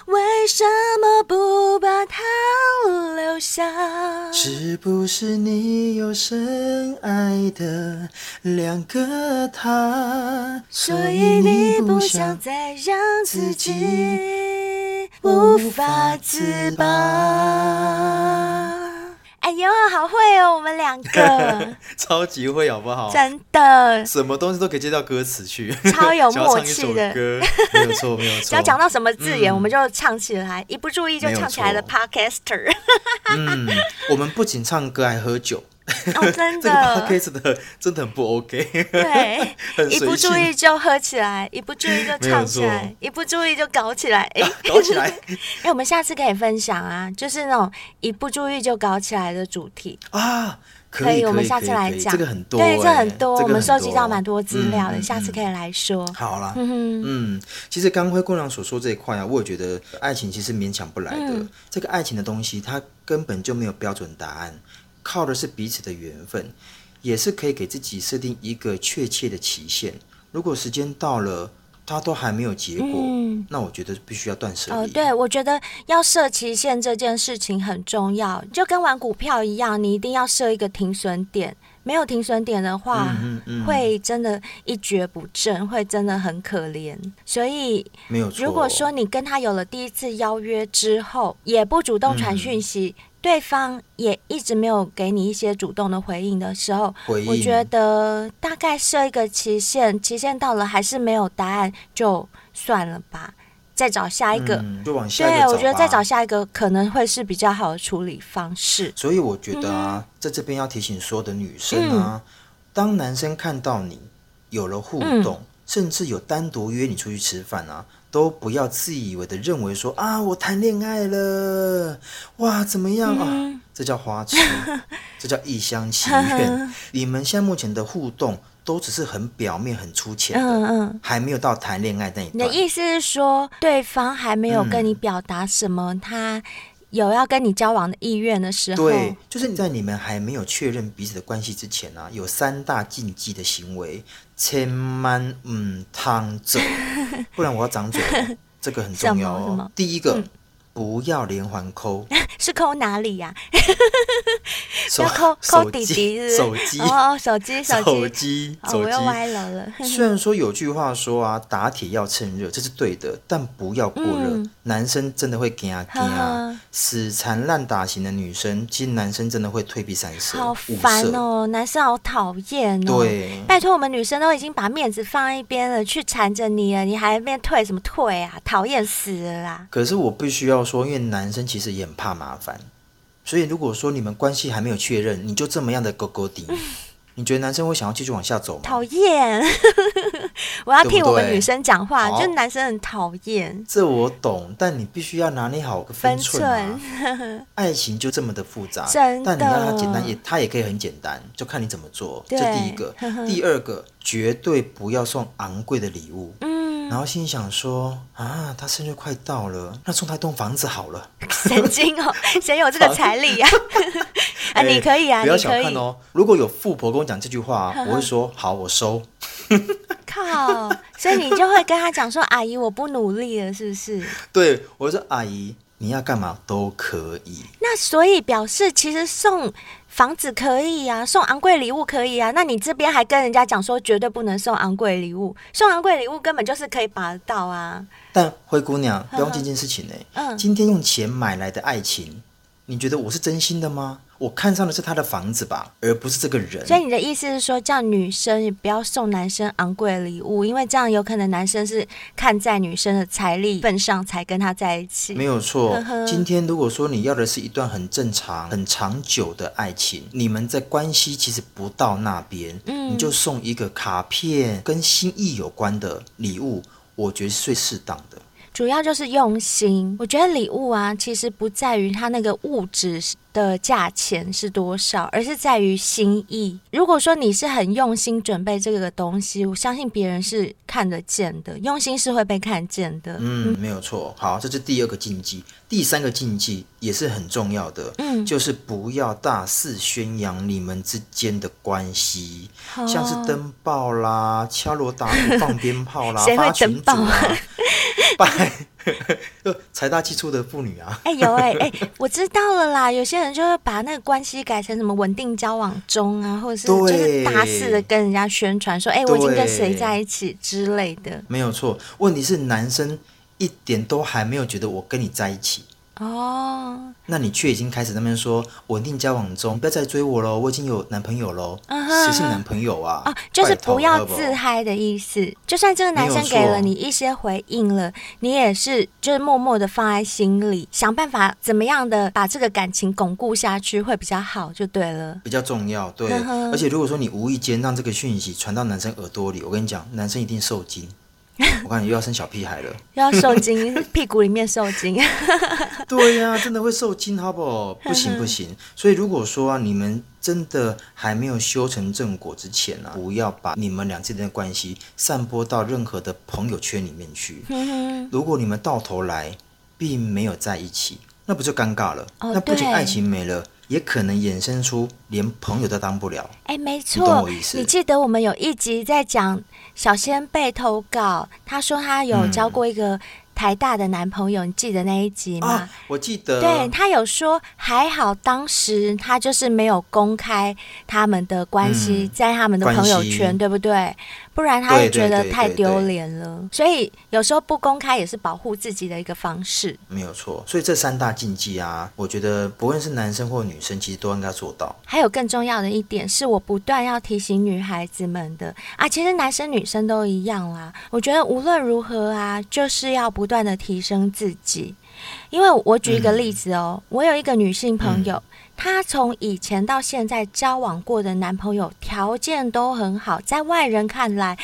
为什么不把他留下？是不是你有深爱的两个他？所以你不想再让自己无法自拔。哎呦，好会哦，我们两个 超级会，好不好？真的，什么东西都可以接到歌词去，超有 默契的歌，没有错，没有错。只要讲到什么字眼，嗯、我们就唱起来，一不注意就唱起来的 Podcaster。嗯，我们不仅唱歌，还喝酒。哦，真的，这个 case 的真的很不 OK。对，一不注意就喝起来，一不注意就唱起来，一不注意就搞起来，哎，搞起来。哎，我们下次可以分享啊，就是那种一不注意就搞起来的主题啊，可以，我们下次来讲。这个很多，对，这很多，我们收集到蛮多资料的，下次可以来说。好了，嗯，其实刚灰姑娘所说这一块啊，我也觉得爱情其实勉强不来的，这个爱情的东西，它根本就没有标准答案。靠的是彼此的缘分，也是可以给自己设定一个确切的期限。如果时间到了，他都还没有结果，嗯、那我觉得必须要断舍离。哦，对，我觉得要设期限这件事情很重要，就跟玩股票一样，你一定要设一个停损点。没有停损点的话，嗯嗯、会真的一蹶不振，会真的很可怜。所以，没有错。如果说你跟他有了第一次邀约之后，也不主动传讯息。嗯对方也一直没有给你一些主动的回应的时候，我觉得大概设一个期限，期限到了还是没有答案，就算了吧，再找下一个。嗯、就往下一个。对，我觉得再找下一个可能会是比较好的处理方式。所以我觉得啊，嗯、在这边要提醒所有的女生啊，嗯、当男生看到你有了互动，嗯、甚至有单独约你出去吃饭啊。都不要自以为的认为说啊，我谈恋爱了，哇，怎么样啊？嗯、这叫花痴，这叫一厢情愿。你们现在目前的互动都只是很表面、很粗浅的，嗯嗯，还没有到谈恋爱那一段。你的意思是说，对方还没有跟你表达什么，嗯、他有要跟你交往的意愿的时候？对，就是在你们还没有确认彼此的关系之前啊，有三大禁忌的行为。千万唔趟走，不然我要长嘴。这个很重要哦。第一个，嗯、不要连环抠。是抠哪里呀？要抠抠弟弟，手机哦，手机手机手机，我又歪楼了。虽然说有句话说啊，打铁要趁热，这是对的，但不要过热。男生真的会惊啊惊啊，死缠烂打型的女生，其实男生真的会退避三舍。好烦哦，男生好讨厌哦。对，拜托我们女生都已经把面子放一边了，去缠着你了，你还没退什么退啊？讨厌死了啦！可是我必须要说，因为男生其实也很怕麻烦。所以，如果说你们关系还没有确认，你就这么样的勾勾底，嗯、你觉得男生会想要继续往下走吗？讨厌！我要替我们女生讲话，就男生很讨厌。这我懂，但你必须要拿捏好个分寸，啊。分寸 爱情就这么的复杂。但你让它简单，也它也可以很简单，就看你怎么做。对这第一个，第二个，绝对不要送昂贵的礼物。嗯然后心想说啊，他生日快到了，那送他一栋房子好了。神经哦，谁有这个财力呀？啊，你可以啊，不要小看哦。如果有富婆跟我讲这句话，我会说好，我收。靠，所以你就会跟他讲说，阿姨，我不努力了，是不是？对，我说阿姨，你要干嘛都可以。那所以表示其实送。房子可以呀、啊，送昂贵礼物可以啊。那你这边还跟人家讲说绝对不能送昂贵礼物，送昂贵礼物根本就是可以拔得到啊。但灰姑娘，不用这件事情呢、欸。嗯，今天用钱买来的爱情，你觉得我是真心的吗？我看上的是他的房子吧，而不是这个人。所以你的意思是说，叫女生也不要送男生昂贵的礼物，因为这样有可能男生是看在女生的财力份上才跟他在一起。没有错。今天如果说你要的是一段很正常、很长久的爱情，你们在关系其实不到那边，嗯，你就送一个卡片跟心意有关的礼物，我觉得是最适当的。主要就是用心，我觉得礼物啊，其实不在于它那个物质的价钱是多少，而是在于心意。如果说你是很用心准备这个东西，我相信别人是看得见的，用心是会被看见的。嗯，没有错。好，这是第二个禁忌，第三个禁忌也是很重要的，嗯，就是不要大肆宣扬你们之间的关系，哦、像是登报啦、敲锣打鼓、放鞭炮啦、发群组啊。拜 财大气粗的妇女啊！哎、欸、有哎、欸、哎、欸，我知道了啦。有些人就会把那个关系改成什么稳定交往中啊，或者是就是大肆的跟人家宣传说，哎、欸，我已经跟谁在一起之类的。没有错，问题是男生一点都还没有觉得我跟你在一起。哦，oh, 那你却已经开始那边说稳定交往中，不要再追我喽，我已经有男朋友喽。谁、uh huh. 是男朋友啊？哦，oh, 就是不要自嗨的意思。就算这个男生给了你一些回应了，你也是就是默默的放在心里，想办法怎么样的把这个感情巩固下去会比较好，就对了。比较重要，对。Uh huh. 而且如果说你无意间让这个讯息传到男生耳朵里，我跟你讲，男生一定受惊。我看你又要生小屁孩了，又要受精，屁股里面受精。对呀、啊，真的会受精，好不好？不行不行。所以如果说啊，你们真的还没有修成正果之前啊，不要把你们俩之间的关系散播到任何的朋友圈里面去。如果你们到头来并没有在一起，那不就尴尬了？哦、那不仅爱情没了。也可能衍生出连朋友都当不了。哎，没错，你记得我们有一集在讲小仙被投稿，她说她有交过一个台大的男朋友，嗯、你记得那一集吗？啊、我记得。对，她有说还好，当时她就是没有公开他们的关系、嗯、在他们的朋友圈，对不对？不然他也觉得太丢脸了，所以有时候不公开也是保护自己的一个方式。没有错，所以这三大禁忌啊，我觉得不论是男生或女生，其实都应该做到。还有更重要的一点是我不断要提醒女孩子们的啊，其实男生女生都一样啦。我觉得无论如何啊，就是要不断的提升自己。因为我举一个例子哦，嗯、我有一个女性朋友。嗯她从以前到现在交往过的男朋友条件都很好，在外人看来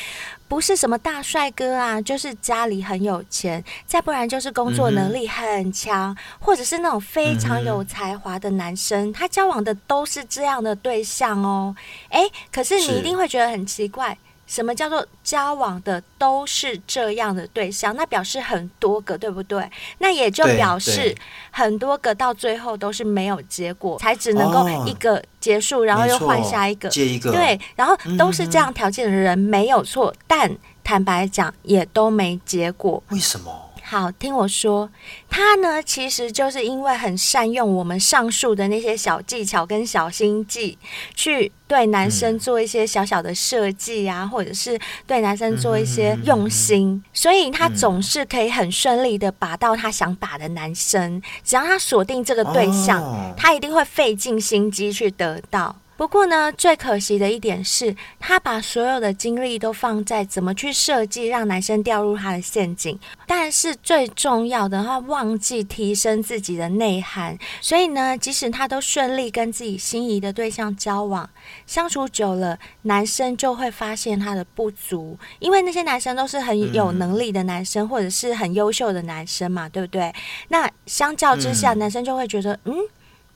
不是什么大帅哥啊，就是家里很有钱，再不然就是工作能力很强，嗯、或者是那种非常有才华的男生。他交往的都是这样的对象哦。诶，可是你一定会觉得很奇怪。什么叫做交往的都是这样的对象？那表示很多个，对不对？那也就表示很多个到最后都是没有结果，才只能够一个结束，哦、然后又换下一个，接一个。对，然后都是这样条件的人没有错，嗯、但坦白讲也都没结果。为什么？好，听我说，他呢，其实就是因为很善用我们上述的那些小技巧跟小心计，去对男生做一些小小的设计啊，嗯、或者是对男生做一些用心，嗯、所以他总是可以很顺利的把到他想把的男生，只要他锁定这个对象，哦、他一定会费尽心机去得到。不过呢，最可惜的一点是，他把所有的精力都放在怎么去设计让男生掉入他的陷阱，但是最重要的，他忘记提升自己的内涵。所以呢，即使他都顺利跟自己心仪的对象交往，相处久了，男生就会发现他的不足，因为那些男生都是很有能力的男生，或者是很优秀的男生嘛，对不对？那相较之下，男生就会觉得，嗯。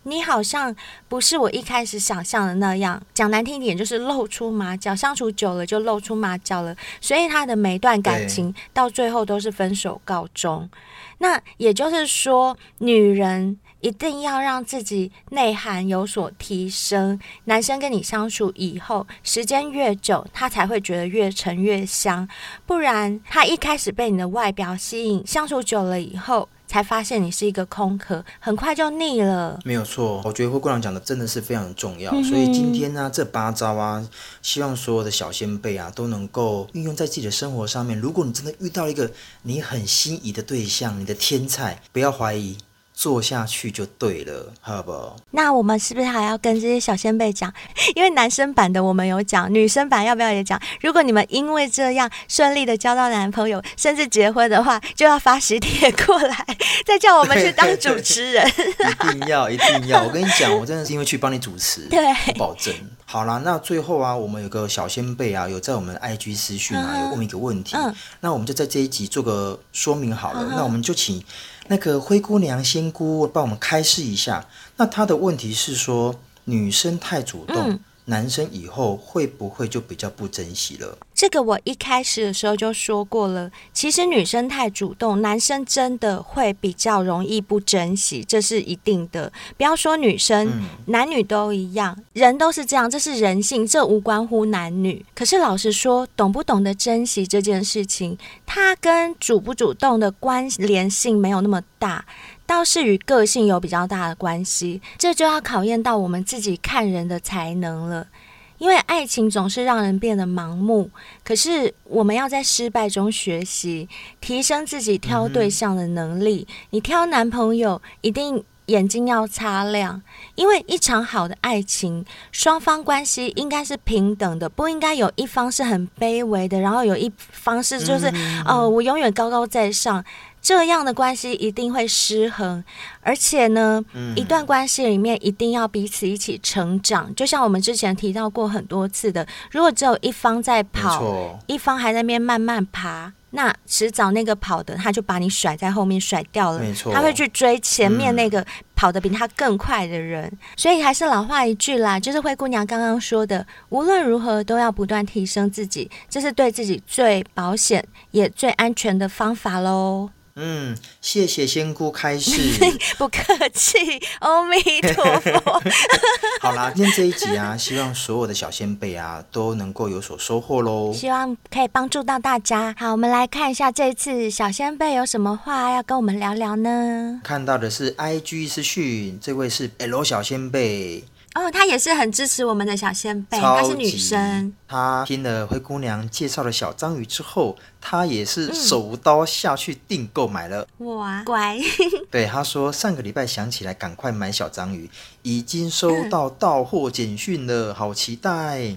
你好像不是我一开始想象的那样，讲难听一点就是露出马脚，相处久了就露出马脚了，所以他的每段感情到最后都是分手告终。那也就是说，女人一定要让自己内涵有所提升，男生跟你相处以后，时间越久，他才会觉得越沉越香，不然他一开始被你的外表吸引，相处久了以后。才发现你是一个空壳，很快就腻了。没有错，我觉得灰姑娘讲的真的是非常重要。嗯、所以今天呢、啊，这八招啊，希望所有的小先辈啊都能够运用在自己的生活上面。如果你真的遇到一个你很心仪的对象，你的天菜，不要怀疑。做下去就对了，好不好？那我们是不是还要跟这些小先辈讲？因为男生版的我们有讲，女生版要不要也讲？如果你们因为这样顺利的交到男朋友，甚至结婚的话，就要发喜帖过来，再叫我们去当主持人。一定要，一定要！我跟你讲，我真的是因为去帮你主持，对，保证。好啦，那最后啊，我们有个小先辈啊，有在我们 IG 私讯啊，有问一个问题，嗯，那我们就在这一集做个说明好了。嗯、那我们就请。那个灰姑娘仙姑帮我们开示一下。那她的问题是说，女生太主动，男生以后会不会就比较不珍惜了？这个我一开始的时候就说过了。其实女生太主动，男生真的会比较容易不珍惜，这是一定的。不要说女生，嗯、男女都一样，人都是这样，这是人性，这无关乎男女。可是老实说，懂不懂得珍惜这件事情，它跟主不主动的关联性没有那么大，倒是与个性有比较大的关系。这就要考验到我们自己看人的才能了。因为爱情总是让人变得盲目，可是我们要在失败中学习，提升自己挑对象的能力。嗯、你挑男朋友一定眼睛要擦亮，因为一场好的爱情，双方关系应该是平等的，不应该有一方是很卑微的，然后有一方是就是哦、嗯呃，我永远高高在上。这样的关系一定会失衡，而且呢，嗯、一段关系里面一定要彼此一起成长。就像我们之前提到过很多次的，如果只有一方在跑，一方还在那边慢慢爬，那迟早那个跑的他就把你甩在后面甩掉了。没错，他会去追前面那个跑得比他更快的人。嗯、所以还是老话一句啦，就是灰姑娘刚刚说的，无论如何都要不断提升自己，这是对自己最保险也最安全的方法喽。嗯，谢谢仙姑开示，不客气，阿弥陀佛。好啦，今天这一集啊，希望所有的小仙贝啊都能够有所收获喽。希望可以帮助到大家。好，我们来看一下这次小仙贝有什么话要跟我们聊聊呢？看到的是 IG 私讯，这位是 L 小仙贝。哦，她也是很支持我们的小仙贝，她是女生。她听了灰姑娘介绍了小章鱼之后，她也是手刀下去订购买了。哇，乖！对，她说上个礼拜想起来赶快买小章鱼，已经收到到货简讯了，好期待。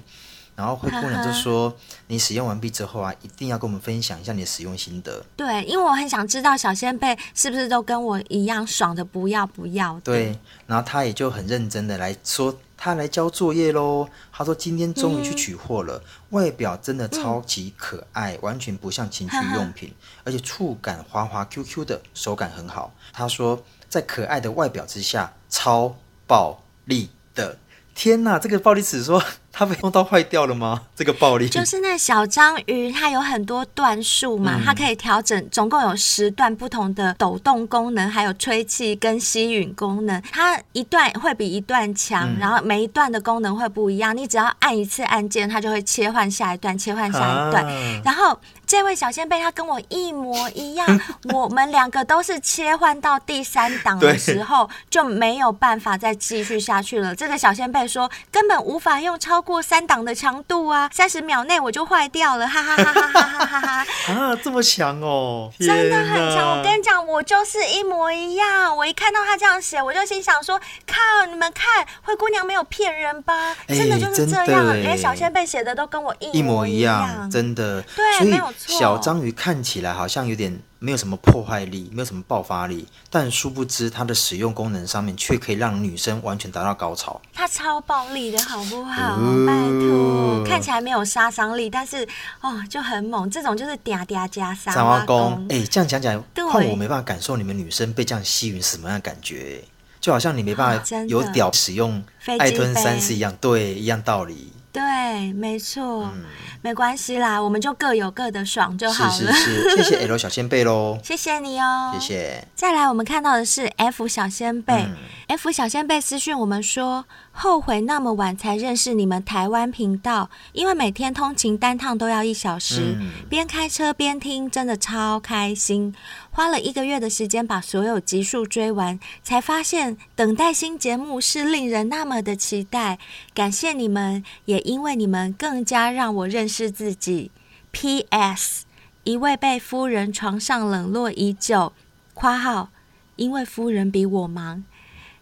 然后灰姑娘就说：“呵呵你使用完毕之后啊，一定要跟我们分享一下你的使用心得。”对，因为我很想知道小仙贝是不是都跟我一样爽的不要不要的。对，然后他也就很认真的来说，他来交作业喽。他说今天终于去取货了，嗯、外表真的超级可爱，嗯、完全不像情趣用品，而且触感滑滑 Q Q 的，手感很好。他说在可爱的外表之下，超暴力的。天呐，这个暴力词说。它被弄到坏掉了吗？这个暴力就是那小章鱼，它有很多段数嘛，嗯、它可以调整，总共有十段不同的抖动功能，还有吹气跟吸吮功能。它一段会比一段强，嗯、然后每一段的功能会不一样。你只要按一次按键，它就会切换下一段，切换下一段。啊、然后这位小仙贝，他跟我一模一样，我们两个都是切换到第三档的时候就没有办法再继续下去了。这个小仙贝说，根本无法用超。过三档的强度啊，三十秒内我就坏掉了，哈哈哈哈哈哈哈哈！啊，这么强哦，真的很强。我跟你讲，我就是一模一样。我一看到他这样写，我就心想说：靠，你们看，灰姑娘没有骗人吧？欸、真的就是这样，连小仙贝写的都跟我一模一样，一模一样真的。对，没有错。小章鱼看起来好像有点。没有什么破坏力，没有什么爆发力，但殊不知它的使用功能上面却可以让女生完全达到高潮。它超暴力的好不好？哦、拜托，看起来没有杀伤力，但是哦就很猛。这种就是嗲嗲加杀。三花公，哎，这样讲讲，对换我没办法感受你们女生被这样吸引什么样的感觉，就好像你没办法有屌使用爱吞三是一样，对，一样道理。对，没错，嗯、没关系啦，我们就各有各的爽就好了。是是是，谢谢 L 小仙贝喽，谢谢你哦，谢谢。再来，我们看到的是 F 小仙贝、嗯、，F 小仙贝私讯我们说。后悔那么晚才认识你们台湾频道，因为每天通勤单趟都要一小时，嗯、边开车边听，真的超开心。花了一个月的时间把所有集数追完，才发现等待新节目是令人那么的期待。感谢你们，也因为你们更加让我认识自己。P.S. 一位被夫人床上冷落已久（括号因为夫人比我忙。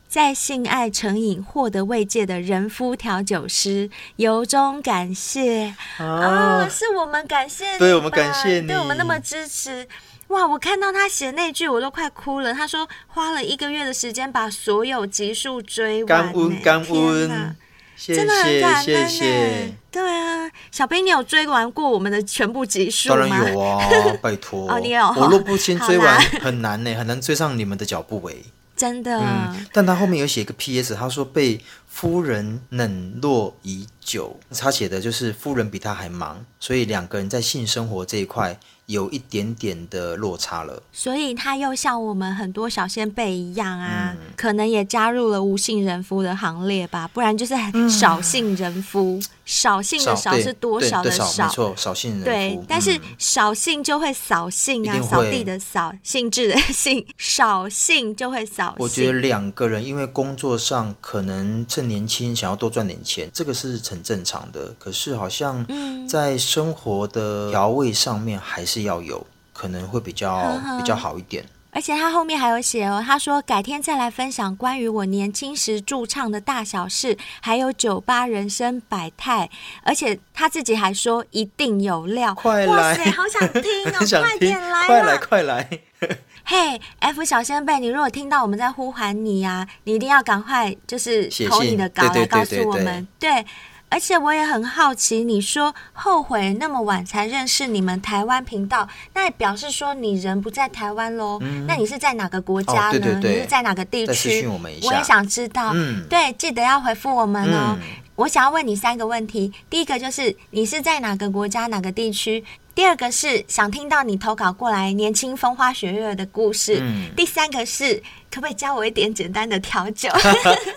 在性爱成瘾获得慰藉的人夫调酒师，由衷感谢啊、哦！是我们感谢你，对我们感谢你，对我们那么支持。哇！我看到他写那句，我都快哭了。他说花了一个月的时间把所有集数追完，感恩感恩，真的很感恩呢。对啊，小兵，你有追完过我们的全部集数吗？当然有啊，拜托。哦，你有。我若不先追完，很难呢，很难追上你们的脚步诶。真的、嗯，但他后面有写一个 P.S.，他说被夫人冷落已久，他写的就是夫人比他还忙，所以两个人在性生活这一块。有一点点的落差了，所以他又像我们很多小先辈一样啊、嗯，可能也加入了无性人夫的行列吧，不然就是少性人夫。嗯、少性的少是多少的少？少没错，少性人。对，嗯、但是扫兴就会扫兴啊，扫地的扫，兴致的兴，扫兴就会扫兴。我觉得两个人因为工作上可能趁年轻想要多赚点钱，这个是很正常的。可是好像在生活的调味上面还是。要有可能会比较比较好一点，而且他后面还有写哦，他说改天再来分享关于我年轻时驻唱的大小事，还有酒吧人生百态，而且他自己还说一定有料，快来，哇塞，好想听哦，快点来，快来快来，嘿、hey，F 小仙贝，你如果听到我们在呼喊你呀、啊，你一定要赶快就是投你的稿来告诉我们，对，对，对，对，对。对而且我也很好奇，你说后悔那么晚才认识你们台湾频道，那也表示说你人不在台湾喽、嗯？那你是在哪个国家呢？哦、对对对，你是在哪个地区？我，我也想知道、嗯。对，记得要回复我们哦、嗯。我想要问你三个问题，第一个就是你是在哪个国家、哪个地区？第二个是想听到你投稿过来年轻风花雪月的故事。嗯、第三个是。可不可以教我一点简单的调酒？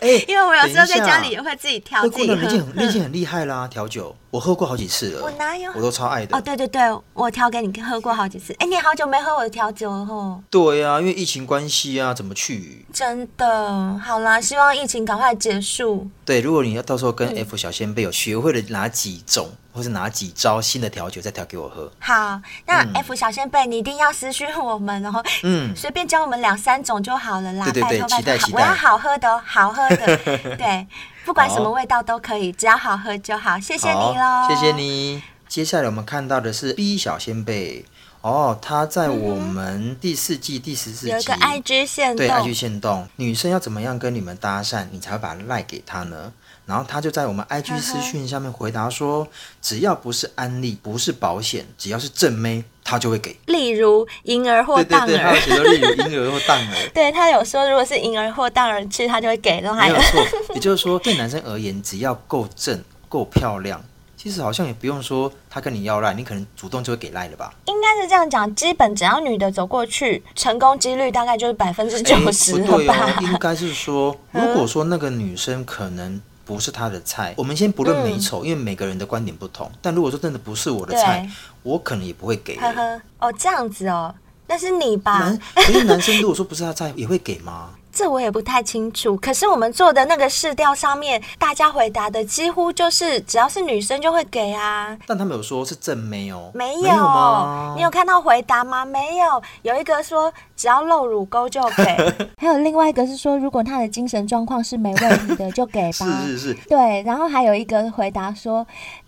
欸 因为我有时候在家里也会自己调自己喝。你已经很，已经很厉害啦，调酒我喝过好几次了。我哪有？我都超爱的。哦，对对对，我调给你喝过好几次。哎、欸，你好久没喝我的调酒了吼。对呀、啊，因为疫情关系啊，怎么去？真的，好啦，希望疫情赶快结束。对，如果你要到时候跟 F 小仙贝有学会了哪几种。或是哪几招新的调酒再调给我喝。好，那 F 小仙贝，你一定要私讯我们，然后嗯，随便教我们两三种就好了啦。对对对，期待期待。我要好喝的哦，好喝的。对，不管什么味道都可以，只要好喝就好。谢谢你喽，谢谢你。接下来我们看到的是 B 小仙贝哦，他在我们第四季第十四集有一个 IG 限动，对 IG 线动，女生要怎么样跟你们搭讪，你才会把赖给他呢？然后他就在我们 IG 私讯下面回答说：“只要不是安利，不是保险，只要是正妹，他就会给。例如婴儿或荡儿。对对对，他有写例如婴儿或荡儿。对他有说，如果是婴儿或荡儿去，他就会给。然有，没 有错，也就是说，对男生而言，只要够正、够漂亮，其实好像也不用说他跟你要赖，你可能主动就会给赖了吧？应该是这样讲，基本只要女的走过去，成功几率大概就是百分之九十了吧？对哦，应该是说，如果说那个女生可能。不是他的菜，我们先不论美丑，嗯，因为每个人的观点不同。但如果说真的不是我的菜，我可能也不会给。呵呵，哦，这样子哦，那是你吧？男，可是男生如果说不是他菜，也会给吗？这我也不太清楚，可是我们做的那个试调上面，大家回答的几乎就是只要是女生就会给啊。但他们有说是正妹哦，没有，没有吗？你有看到回答吗？没有，有一个说只要露乳沟就给，还有另外一个是说如果他的精神状况是没问题的就给吧。是是是。对，然后还有一个回答说。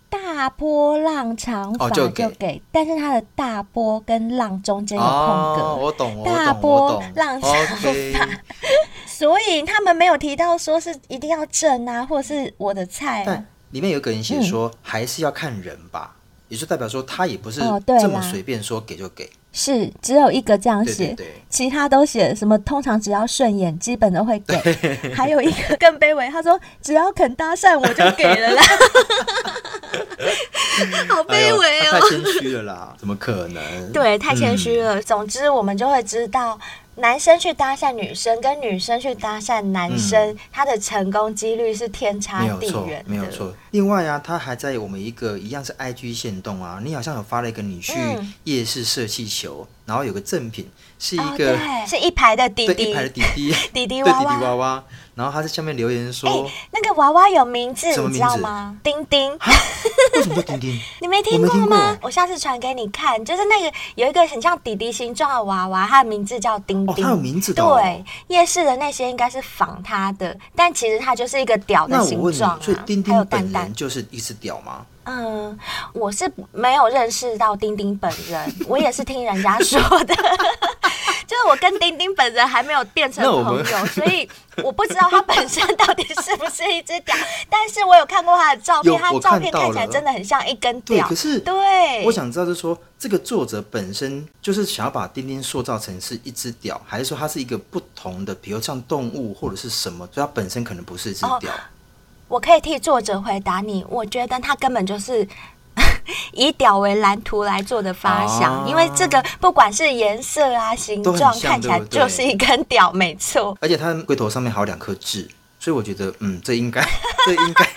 大波浪长发就给，哦、就给，但是它的大波跟浪中间有空格。哦、我懂，大波浪长发 所以他们没有提到说是一定要正啊，或者是我的菜，啊。但里面有个人写说，嗯，还是要看人吧，也就代表说他也不是这么随便说给就给。哦是只有一个这样写，对对对，其他都写什么？通常只要顺眼，基本都会给。还有一个更卑微，他说只要肯搭讪，我就给了啦。好卑微哦，哎，太谦虚了啦，怎么可能？对，太谦虚了，嗯。总之，我们就会知道。男生去搭讪女生，跟女生去搭讪男生，嗯，他的成功几率是天差地远。没有错。另外啊，他还在我们一个一样是 IG 限动啊，你好像有发了一个你去夜市射气球，然后有个赠品是一个、哦、是一排的弟弟，对，一排的弟弟，弟弟娃娃，对，弟弟娃娃。然后他在下面留言说：“欸、那个娃娃有名字，什么名字你知道吗？丁丁。为什么叫丁丁？你没听过吗？我，我下次传给你看，就是那个有一个很像弟弟形状的娃娃，它的名字叫丁丁。哦，它有名字的、哦。对，夜市的那些应该是仿它的，但其实它就是一个屌的形状、啊。所以丁丁本人就是一只屌吗？嗯，我是没有认识到丁丁本人，我也是听人家说的。就是我跟丁丁本人还没有变成朋友，所以我不知道他本身到底是不是一只屌。但是我有看过他的照片，他的照片看起来真的很像一根屌。可是对，我想知道就是说，这个作者本身就是想要把丁丁塑造成是一只屌，还是说它是一个不同的，比如像动物或者是什么，所以它本身可能不是一只屌。哦，我可以替作者回答你，我觉得他根本就是。以屌为蓝图来做的发想，啊、因为这个不管是颜色啊、形状，看起来就是一根屌，没错。而且它龟头上面还有两颗痣，所以我觉得，嗯，这应该，这应该。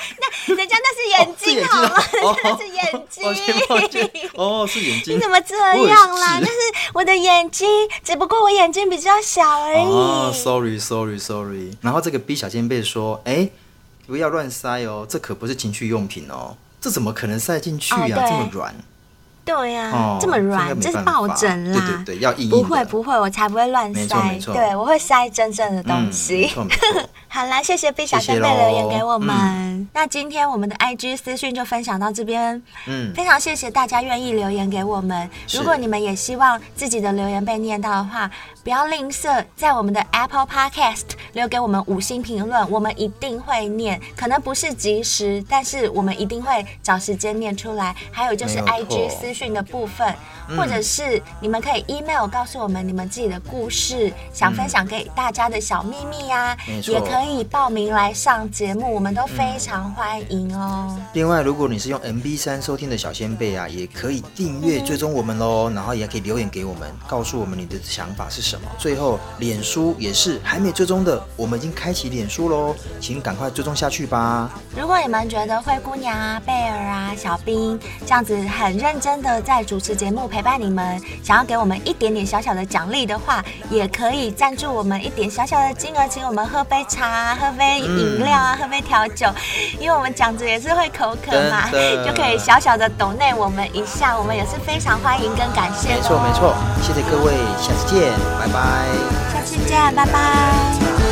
那人家那是眼睛好吗？哦、是眼睛好吗？那是眼睛。哦，是眼睛。你怎么这样啦？那是我的眼睛，只不过我眼睛比较小而已。哦，sorry，sorry，sorry。然后这个 B 小尖贝说：“哎、欸，不要乱塞哦，这可不是情趣用品哦。”这怎么可能塞进去呀、啊？哦、这么软。对呀、啊，哦、这么软，这，是抱枕啦。对对对，要硬硬不会不会，我才不会乱塞。对，我会塞真正的东西。嗯、好啦，谢谢 B 小仙贝留言给我们。嗯、那今天我们的 IG 私讯就分享到这边。嗯，非常谢谢大家愿意留言给我们。如果你们也希望自己的留言被念到的话，不要吝啬，在我们的 Apple Podcast 留给我们五星评论，我们一定会念。可能不是及时，但是我们一定会找时间念出来。还有就是 IG 私讯的部分，或者是你们可以 email 告诉我们你们自己的故事，想分享给大家的小秘密呀、啊，也可以报名来上节目，我们都非常欢迎哦。另外，如果你是用 MB 三收听的小先辈啊，也可以订阅追踪我们喽，然后也可以留言给我们，告诉我们你的想法是什么。最后，脸书也是还没追踪的，我们已经开启脸书喽，请赶快追踪下去吧。如果你们觉得灰姑娘啊、贝尔啊、小兵这样子很认真的在主持节目陪伴你们，想要给我们一点点小小的奖励的话，也可以赞助我们一点小小的金额，请我们喝杯茶、喝杯饮料啊、喝杯调酒，因为我们讲着也是会口渴嘛，就可以小小的抖内我们一下，我们也是非常欢迎跟感谢。没错没错，谢谢各位，下次见，拜拜。下次见，拜拜。